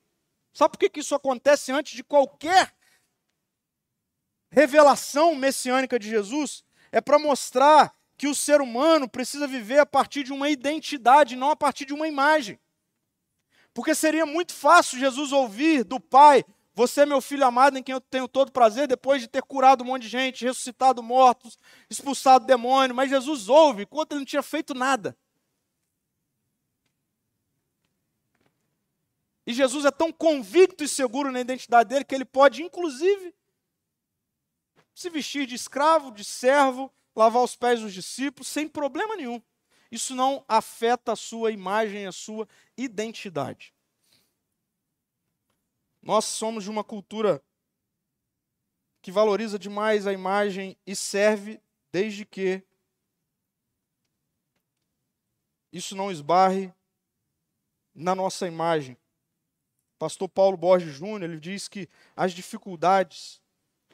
Sabe por que, que isso acontece antes de qualquer revelação messiânica de Jesus? É para mostrar que o ser humano precisa viver a partir de uma identidade, não a partir de uma imagem. Porque seria muito fácil Jesus ouvir do Pai: Você é meu filho amado em quem eu tenho todo prazer, depois de ter curado um monte de gente, ressuscitado mortos, expulsado demônio. Mas Jesus ouve enquanto ele não tinha feito nada. E Jesus é tão convicto e seguro na identidade dele que ele pode, inclusive, se vestir de escravo, de servo, lavar os pés dos discípulos sem problema nenhum. Isso não afeta a sua imagem, a sua identidade. Nós somos de uma cultura que valoriza demais a imagem e serve desde que isso não esbarre na nossa imagem. Pastor Paulo Borges Júnior, ele diz que as dificuldades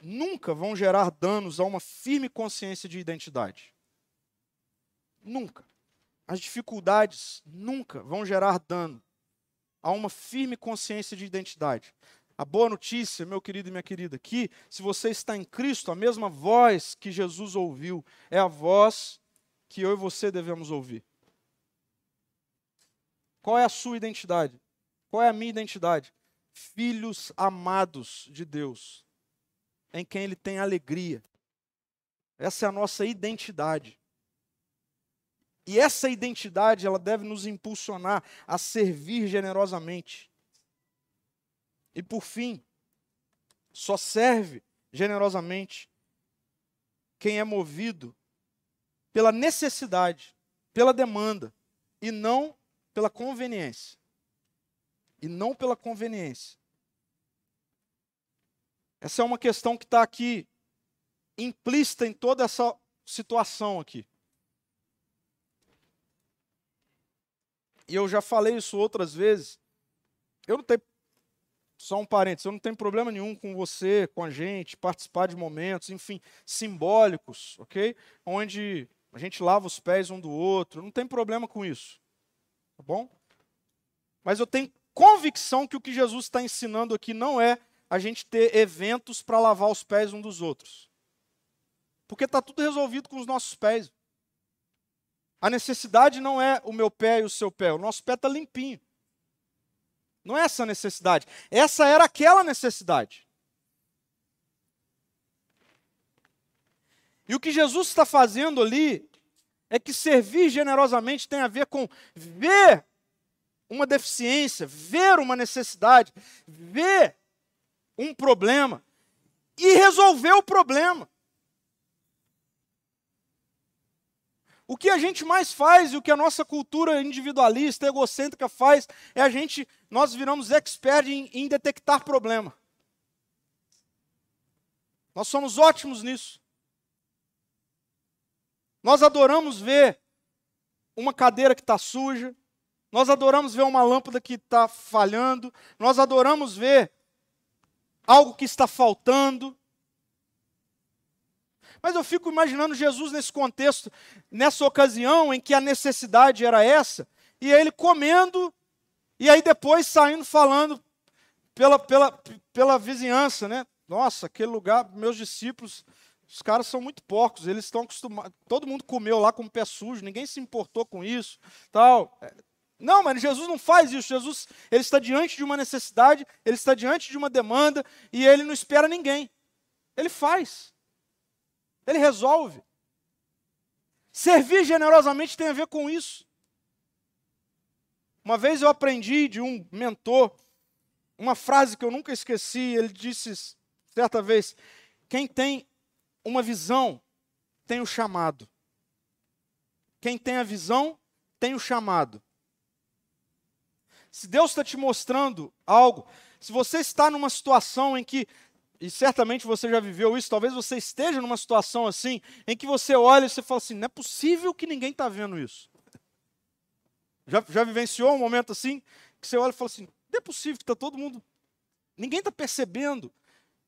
nunca vão gerar danos a uma firme consciência de identidade. Nunca. As dificuldades nunca vão gerar dano a uma firme consciência de identidade. A boa notícia, meu querido e minha querida, que se você está em Cristo, a mesma voz que Jesus ouviu é a voz que eu e você devemos ouvir. Qual é a sua identidade? Qual é a minha identidade? Filhos amados de Deus, em quem ele tem alegria. Essa é a nossa identidade. E essa identidade, ela deve nos impulsionar a servir generosamente. E por fim, só serve generosamente quem é movido pela necessidade, pela demanda, e não pela conveniência. E não pela conveniência. Essa é uma questão que está aqui implícita em toda essa situação aqui. E eu já falei isso outras vezes. Eu não tenho, só um parênteses, eu não tenho problema nenhum com você, com a gente, participar de momentos, enfim, simbólicos, ok? Onde a gente lava os pés um do outro, não tem problema com isso. Tá bom? Mas eu tenho convicção que o que Jesus está ensinando aqui não é a gente ter eventos para lavar os pés um dos outros. Porque está tudo resolvido com os nossos pés. A necessidade não é o meu pé e o seu pé, o nosso pé está limpinho. Não é essa a necessidade. Essa era aquela necessidade. E o que Jesus está fazendo ali é que servir generosamente tem a ver com ver uma deficiência, ver uma necessidade, ver um problema e resolver o problema. O que a gente mais faz e o que a nossa cultura individualista, egocêntrica faz é a gente, nós viramos expert em, em detectar problema. Nós somos ótimos nisso. Nós adoramos ver uma cadeira que está suja, nós adoramos ver uma lâmpada que está falhando, nós adoramos ver algo que está faltando. Mas eu fico imaginando Jesus nesse contexto, nessa ocasião em que a necessidade era essa, e ele comendo E aí depois saindo falando pela, pela, pela vizinhança, né? Nossa, aquele lugar, meus discípulos, os caras são muito porcos, eles estão acostumados. Todo mundo comeu lá com o pé sujo, ninguém se importou com isso, tal. Não, mas Jesus não faz isso. Jesus, ele está diante de uma necessidade, ele está diante de uma demanda e ele não espera ninguém. Ele faz. Ele resolve. Servir generosamente tem a ver com isso. Uma vez eu aprendi de um mentor uma frase que eu nunca esqueci. Ele disse certa vez: quem tem uma visão tem o chamado. Quem tem a visão tem o chamado. Se Deus está te mostrando algo, se você está numa situação em que, e certamente você já viveu isso, talvez você esteja numa situação assim, em que você olha e você fala assim: não é possível que ninguém está vendo isso. Já, já vivenciou um momento assim, que você olha e fala assim: não é possível que está todo mundo. Ninguém está percebendo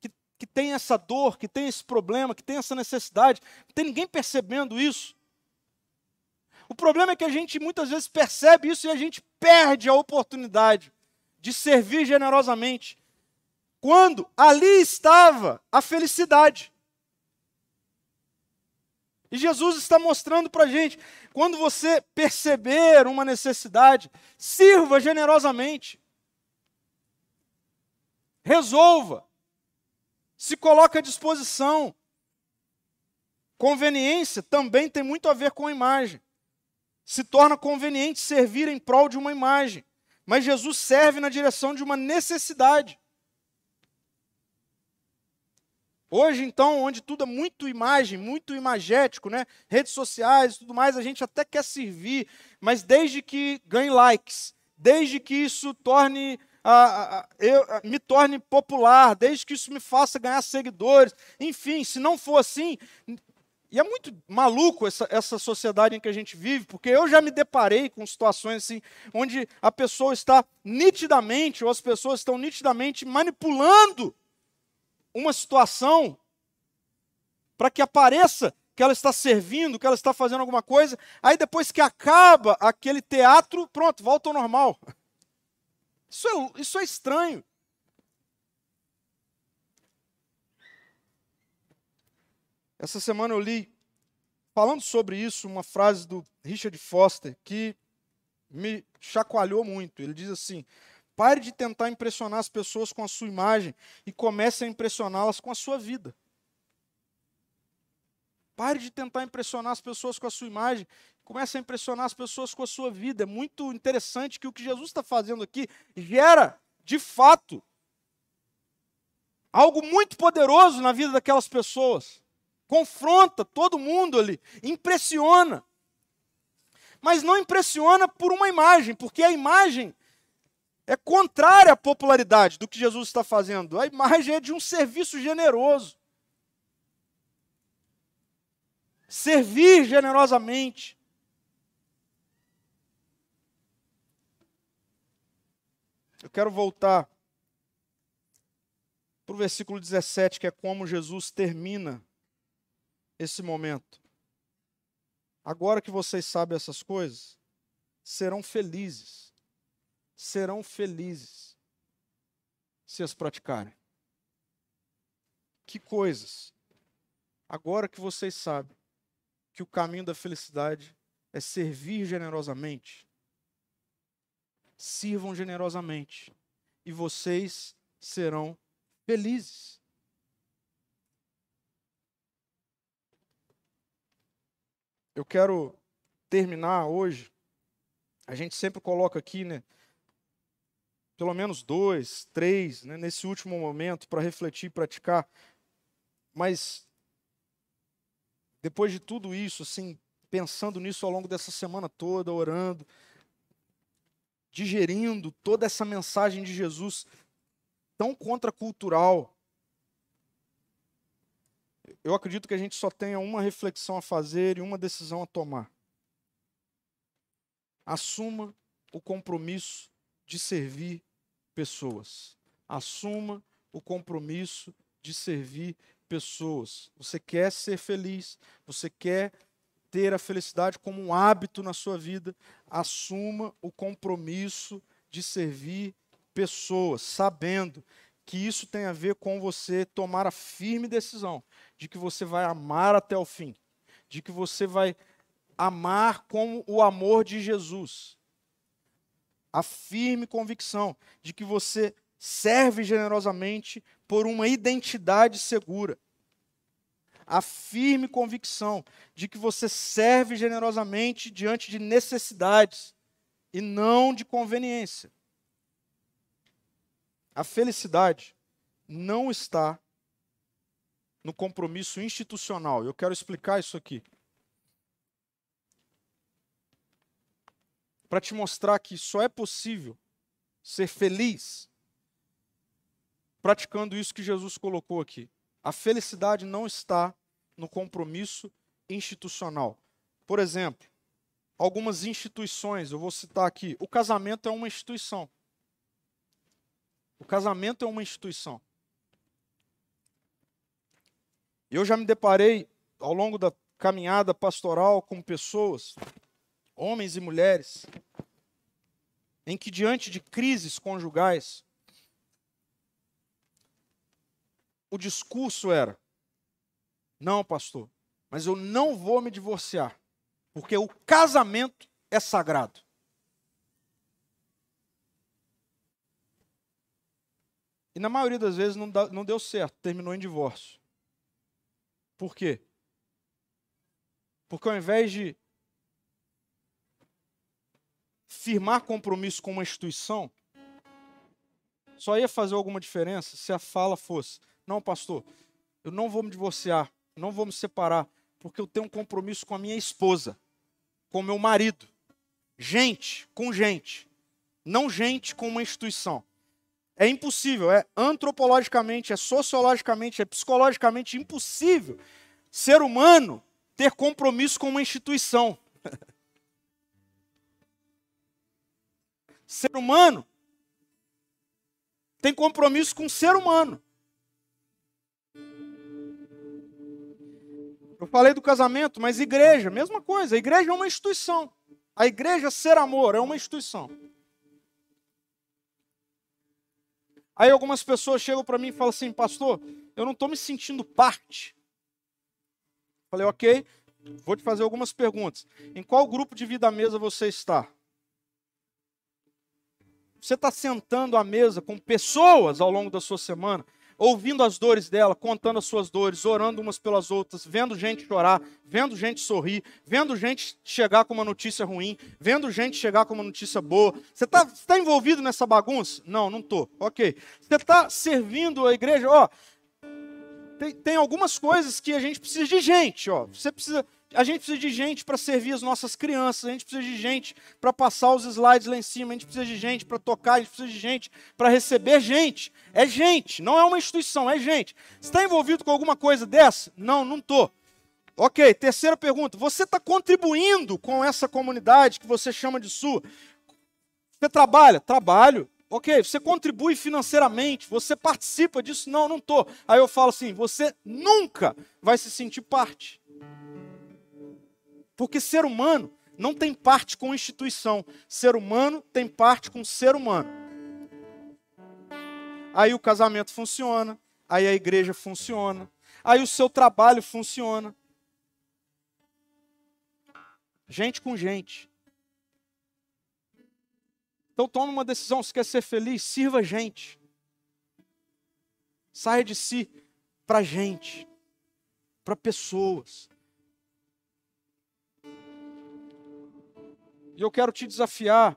que, que tem essa dor, que tem esse problema, que tem essa necessidade. Não tem ninguém percebendo isso. O problema é que a gente muitas vezes percebe isso e a gente perde a oportunidade de servir generosamente. Quando ali estava a felicidade. E Jesus está mostrando para a gente: quando você perceber uma necessidade, sirva generosamente. Resolva. Se coloque à disposição. Conveniência também tem muito a ver com a imagem se torna conveniente servir em prol de uma imagem, mas Jesus serve na direção de uma necessidade. Hoje, então, onde tudo é muito imagem, muito imagético, né? redes sociais e tudo mais, a gente até quer servir, mas desde que ganhe likes, desde que isso torne eu, me torne popular, desde que isso me faça ganhar seguidores, enfim, se não for assim, e é muito maluco essa, essa sociedade em que a gente vive, porque eu já me deparei com situações assim, onde a pessoa está nitidamente, ou as pessoas estão nitidamente manipulando uma situação para que apareça que ela está servindo, que ela está fazendo alguma coisa, aí depois que acaba aquele teatro, pronto, volta ao normal. Isso é, isso é estranho. Essa semana eu li, falando sobre isso, uma frase do Richard Foster que me chacoalhou muito. Ele diz assim: pare de tentar impressionar as pessoas com a sua imagem e comece a impressioná-las com a sua vida. Pare de tentar impressionar as pessoas com a sua imagem, comece a impressionar as pessoas com a sua vida. É muito interessante que o que Jesus está fazendo aqui gera, de fato, algo muito poderoso na vida daquelas pessoas confronta todo mundo ali, impressiona. Mas não impressiona por uma imagem, porque a imagem é contrária à popularidade do que Jesus está fazendo. A imagem é de um serviço generoso. Servir generosamente. Eu quero voltar para o versículo 17, que é como Jesus termina esse momento. Agora que vocês sabem essas coisas, serão felizes. Serão felizes se as praticarem. Que coisas. Agora que vocês sabem que o caminho da felicidade é servir generosamente, sirvam generosamente e vocês serão felizes. Eu quero terminar hoje. A gente sempre coloca aqui, né? Pelo menos dois, três, né, nesse último momento, para refletir e praticar. Mas, depois de tudo isso, assim, pensando nisso ao longo dessa semana toda, orando, digerindo toda essa mensagem de Jesus tão contracultural, eu acredito que a gente só tenha uma reflexão a fazer e uma decisão a tomar. Assuma o compromisso de servir pessoas. Assuma o compromisso de servir pessoas. Você quer ser feliz, você quer ter a felicidade como um hábito na sua vida, assuma o compromisso de servir pessoas, sabendo que isso tem a ver com você tomar a firme decisão de que você vai amar até o fim, de que você vai amar como o amor de Jesus. A firme convicção de que você serve generosamente por uma identidade segura. A firme convicção de que você serve generosamente diante de necessidades e não de conveniência. A felicidade não está no compromisso institucional. Eu quero explicar isso aqui. Para te mostrar que só é possível ser feliz praticando isso que Jesus colocou aqui. A felicidade não está no compromisso institucional. Por exemplo, algumas instituições, eu vou citar aqui, o casamento é uma instituição. O casamento é uma instituição. Eu já me deparei ao longo da caminhada pastoral com pessoas, homens e mulheres, em que diante de crises conjugais, o discurso era: não, pastor, mas eu não vou me divorciar, porque o casamento é sagrado. E na maioria das vezes não, deu certo, terminou em divórcio. Por quê? Porque ao invés de firmar compromisso com uma instituição, só ia fazer alguma diferença se a fala fosse: não, pastor, eu não vou me divorciar, não vou me separar, porque eu tenho um compromisso com a minha esposa, com meu marido. Gente com gente, não gente com uma instituição. É impossível, é antropologicamente, é sociologicamente, é psicologicamente impossível ser humano ter compromisso com uma instituição. ser humano tem compromisso com o ser humano. Eu falei do casamento, mas igreja, mesma coisa. A igreja é uma instituição. A igreja ser amor é uma instituição. Aí algumas pessoas chegam para mim e falam assim, pastor, eu não estou me sentindo parte. Falei, ok, vou te fazer algumas perguntas. Em qual grupo de vida à mesa você está? Você está sentando à mesa com pessoas ao longo da sua semana ouvindo as dores dela, contando as suas dores, orando umas pelas outras, vendo gente chorar, vendo gente sorrir, vendo gente chegar com uma notícia ruim, vendo gente chegar com uma notícia boa. Você está tá envolvido nessa bagunça? Não, não estou. Ok. Você está servindo a igreja? Ó, tem, tem algumas coisas que a gente precisa de gente. Ó. Você precisa a gente precisa de gente para servir as nossas crianças, a gente precisa de gente para passar os slides lá em cima, a gente precisa de gente para tocar, a gente precisa de gente para receber gente. É gente, não é uma instituição, é gente. está envolvido com alguma coisa dessa? Não, não estou. Ok, terceira pergunta. Você está contribuindo com essa comunidade que você chama de sua? Você trabalha? Trabalho. Ok, você contribui financeiramente, você participa disso? Não, não estou. Aí eu falo assim: você nunca vai se sentir parte. Porque ser humano não tem parte com instituição, ser humano tem parte com ser humano. Aí o casamento funciona, aí a igreja funciona, aí o seu trabalho funciona. Gente com gente. Então tome uma decisão, se quer ser feliz, sirva gente. Saia de si para gente, para pessoas. E eu quero te desafiar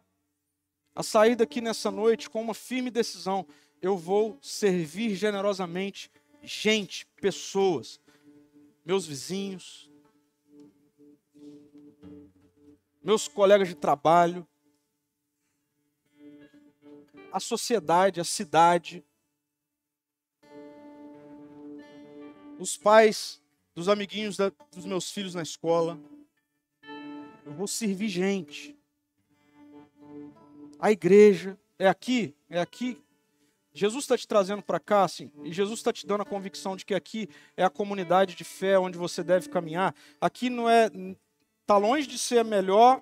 a sair daqui nessa noite com uma firme decisão. Eu vou servir generosamente gente, pessoas, meus vizinhos, meus colegas de trabalho, a sociedade, a cidade, os pais dos amiguinhos da, dos meus filhos na escola. Eu vou servir gente. A igreja é aqui, é aqui. Jesus está te trazendo para cá, assim, e Jesus está te dando a convicção de que aqui é a comunidade de fé onde você deve caminhar. Aqui não é, está longe de ser a melhor,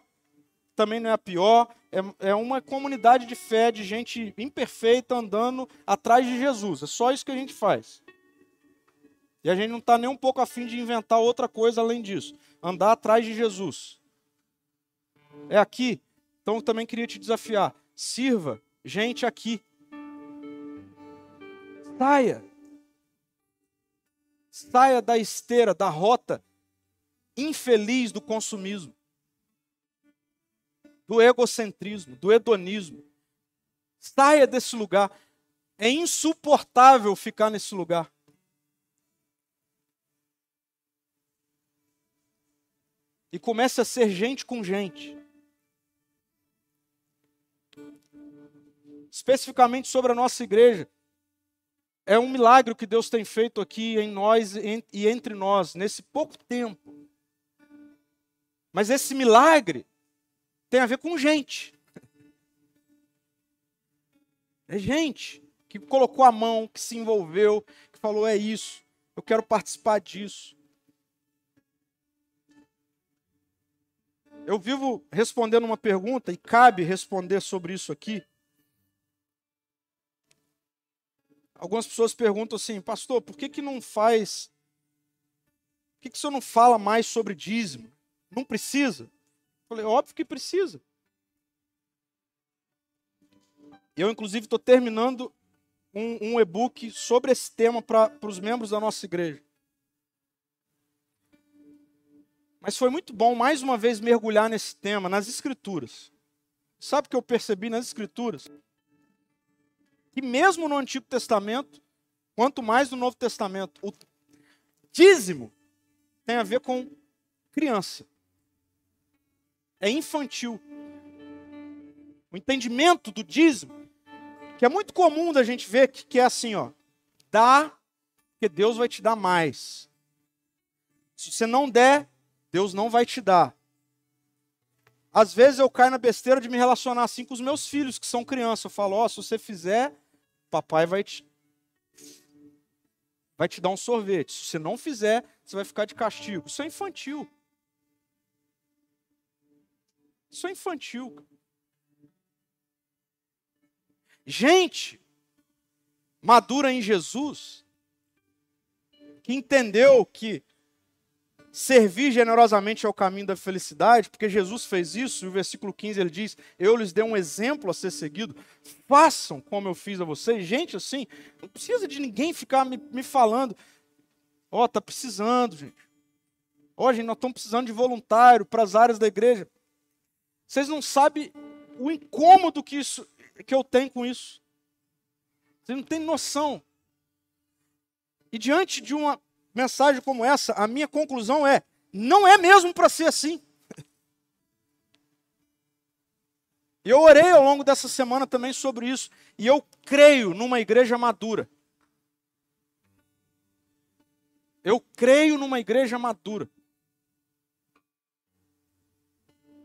também não é a pior. É, é uma comunidade de fé, de gente imperfeita andando atrás de Jesus. É só isso que a gente faz. E a gente não está nem um pouco afim de inventar outra coisa além disso. Andar atrás de Jesus. É aqui. Então eu também queria te desafiar. Sirva gente aqui. Saia. Saia da esteira, da rota infeliz do consumismo, do egocentrismo, do hedonismo. Saia desse lugar. É insuportável ficar nesse lugar. E comece a ser gente com gente. Especificamente sobre a nossa igreja. É um milagre que Deus tem feito aqui em nós e entre nós, nesse pouco tempo. Mas esse milagre tem a ver com gente. É gente que colocou a mão, que se envolveu, que falou: é isso, eu quero participar disso. Eu vivo respondendo uma pergunta e cabe responder sobre isso aqui. Algumas pessoas perguntam assim, pastor, por que, que não faz. Por que, que o senhor não fala mais sobre dízimo? Não precisa? Eu falei, óbvio que precisa. Eu, inclusive, estou terminando um, um e-book sobre esse tema para os membros da nossa igreja. Mas foi muito bom, mais uma vez, mergulhar nesse tema, nas Escrituras. Sabe o que eu percebi nas Escrituras? Que mesmo no Antigo Testamento, quanto mais no Novo Testamento, o dízimo tem a ver com criança é infantil. O entendimento do dízimo, que é muito comum da gente ver que, que é assim, ó, dá, que Deus vai te dar mais. Se você não der, Deus não vai te dar. Às vezes eu caio na besteira de me relacionar assim com os meus filhos, que são crianças. Eu falo, ó, oh, se você fizer, papai vai te vai te dar um sorvete. Se você não fizer, você vai ficar de castigo. Isso é infantil. Isso é infantil. Gente madura em Jesus, que entendeu que servir generosamente é o caminho da felicidade, porque Jesus fez isso, e o versículo 15 ele diz: Eu lhes dei um exemplo a ser seguido, façam como eu fiz a vocês. Gente, assim, não precisa de ninguém ficar me, me falando, ó, oh, tá precisando, gente. Ó, oh, gente, nós estamos precisando de voluntário para as áreas da igreja. Vocês não sabem o incômodo que, isso, que eu tenho com isso. Vocês não têm noção. E diante de uma mensagem como essa, a minha conclusão é: não é mesmo para ser assim. Eu orei ao longo dessa semana também sobre isso. E eu creio numa igreja madura. Eu creio numa igreja madura.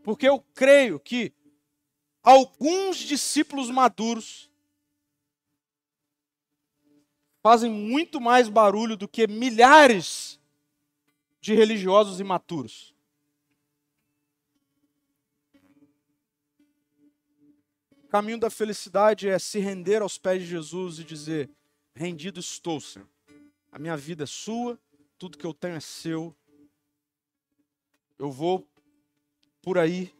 Porque eu creio que alguns discípulos maduros fazem muito mais barulho do que milhares de religiosos imaturos. O caminho da felicidade é se render aos pés de Jesus e dizer: Rendido estou, Senhor. A minha vida é sua, tudo que eu tenho é seu. Eu vou por aí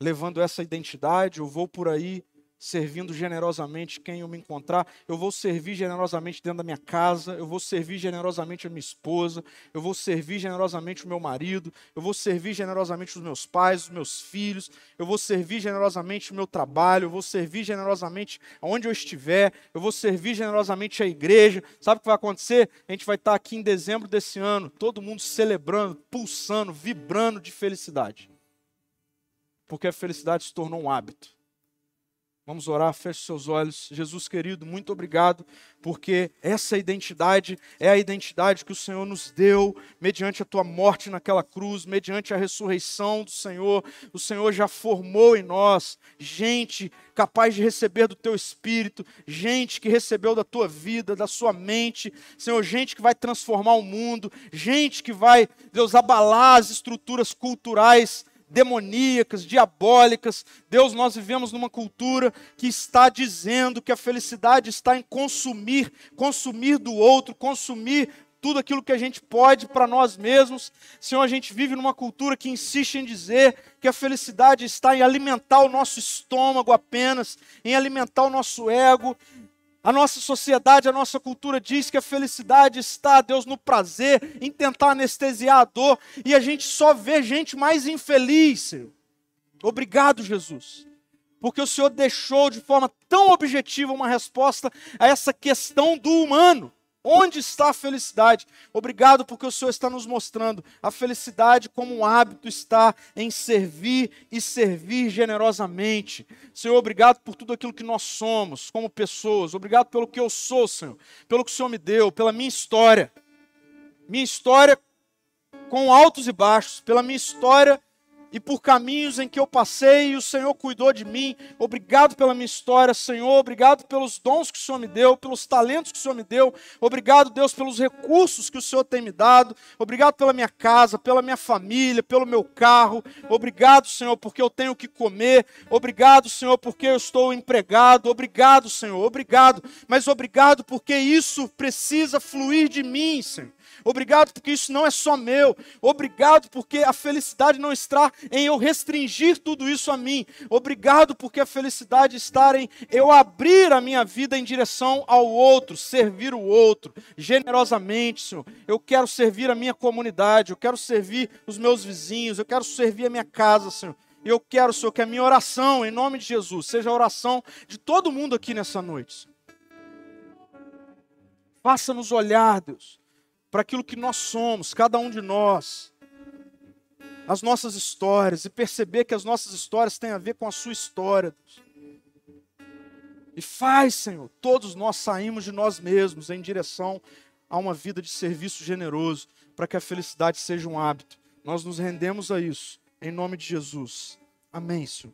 levando essa identidade, eu vou por aí servindo generosamente quem eu me encontrar, eu vou servir generosamente dentro da minha casa, eu vou servir generosamente a minha esposa, eu vou servir generosamente o meu marido, eu vou servir generosamente os meus pais, os meus filhos, eu vou servir generosamente o meu trabalho, eu vou servir generosamente onde eu estiver, eu vou servir generosamente a igreja. Sabe o que vai acontecer? A gente vai estar aqui em dezembro desse ano, todo mundo celebrando, pulsando, vibrando de felicidade porque a felicidade se tornou um hábito. Vamos orar, feche seus olhos. Jesus querido, muito obrigado, porque essa identidade é a identidade que o Senhor nos deu, mediante a tua morte naquela cruz, mediante a ressurreição do Senhor. O Senhor já formou em nós gente capaz de receber do teu espírito, gente que recebeu da tua vida, da sua mente. Senhor, gente que vai transformar o mundo, gente que vai, Deus, abalar as estruturas culturais demoníacas, diabólicas. Deus, nós vivemos numa cultura que está dizendo que a felicidade está em consumir, consumir do outro, consumir tudo aquilo que a gente pode para nós mesmos. Senhor, a gente vive numa cultura que insiste em dizer que a felicidade está em alimentar o nosso estômago apenas, em alimentar o nosso ego, a nossa sociedade, a nossa cultura diz que a felicidade está, Deus, no prazer, em tentar anestesiar a dor, e a gente só vê gente mais infeliz, Senhor. Obrigado, Jesus, porque o Senhor deixou de forma tão objetiva uma resposta a essa questão do humano. Onde está a felicidade? Obrigado porque o Senhor está nos mostrando a felicidade como um hábito está em servir e servir generosamente. Senhor, obrigado por tudo aquilo que nós somos como pessoas. Obrigado pelo que eu sou, Senhor, pelo que o Senhor me deu, pela minha história. Minha história com altos e baixos, pela minha história e por caminhos em que eu passei e o Senhor cuidou de mim. Obrigado pela minha história, Senhor. Obrigado pelos dons que o Senhor me deu, pelos talentos que o Senhor me deu. Obrigado, Deus, pelos recursos que o Senhor tem me dado. Obrigado pela minha casa, pela minha família, pelo meu carro. Obrigado, Senhor, porque eu tenho que comer. Obrigado, Senhor, porque eu estou empregado. Obrigado, Senhor. Obrigado. Mas obrigado porque isso precisa fluir de mim, Senhor. Obrigado porque isso não é só meu. Obrigado porque a felicidade não está em eu restringir tudo isso a mim. Obrigado porque a felicidade está em eu abrir a minha vida em direção ao outro, servir o outro generosamente, Senhor. Eu quero servir a minha comunidade, eu quero servir os meus vizinhos, eu quero servir a minha casa, Senhor. Eu quero, Senhor, que a minha oração, em nome de Jesus, seja a oração de todo mundo aqui nessa noite. Faça-nos olhar, Deus, para aquilo que nós somos, cada um de nós, as nossas histórias e perceber que as nossas histórias têm a ver com a sua história. E faz, Senhor, todos nós saímos de nós mesmos em direção a uma vida de serviço generoso, para que a felicidade seja um hábito. Nós nos rendemos a isso, em nome de Jesus. Amém, Senhor.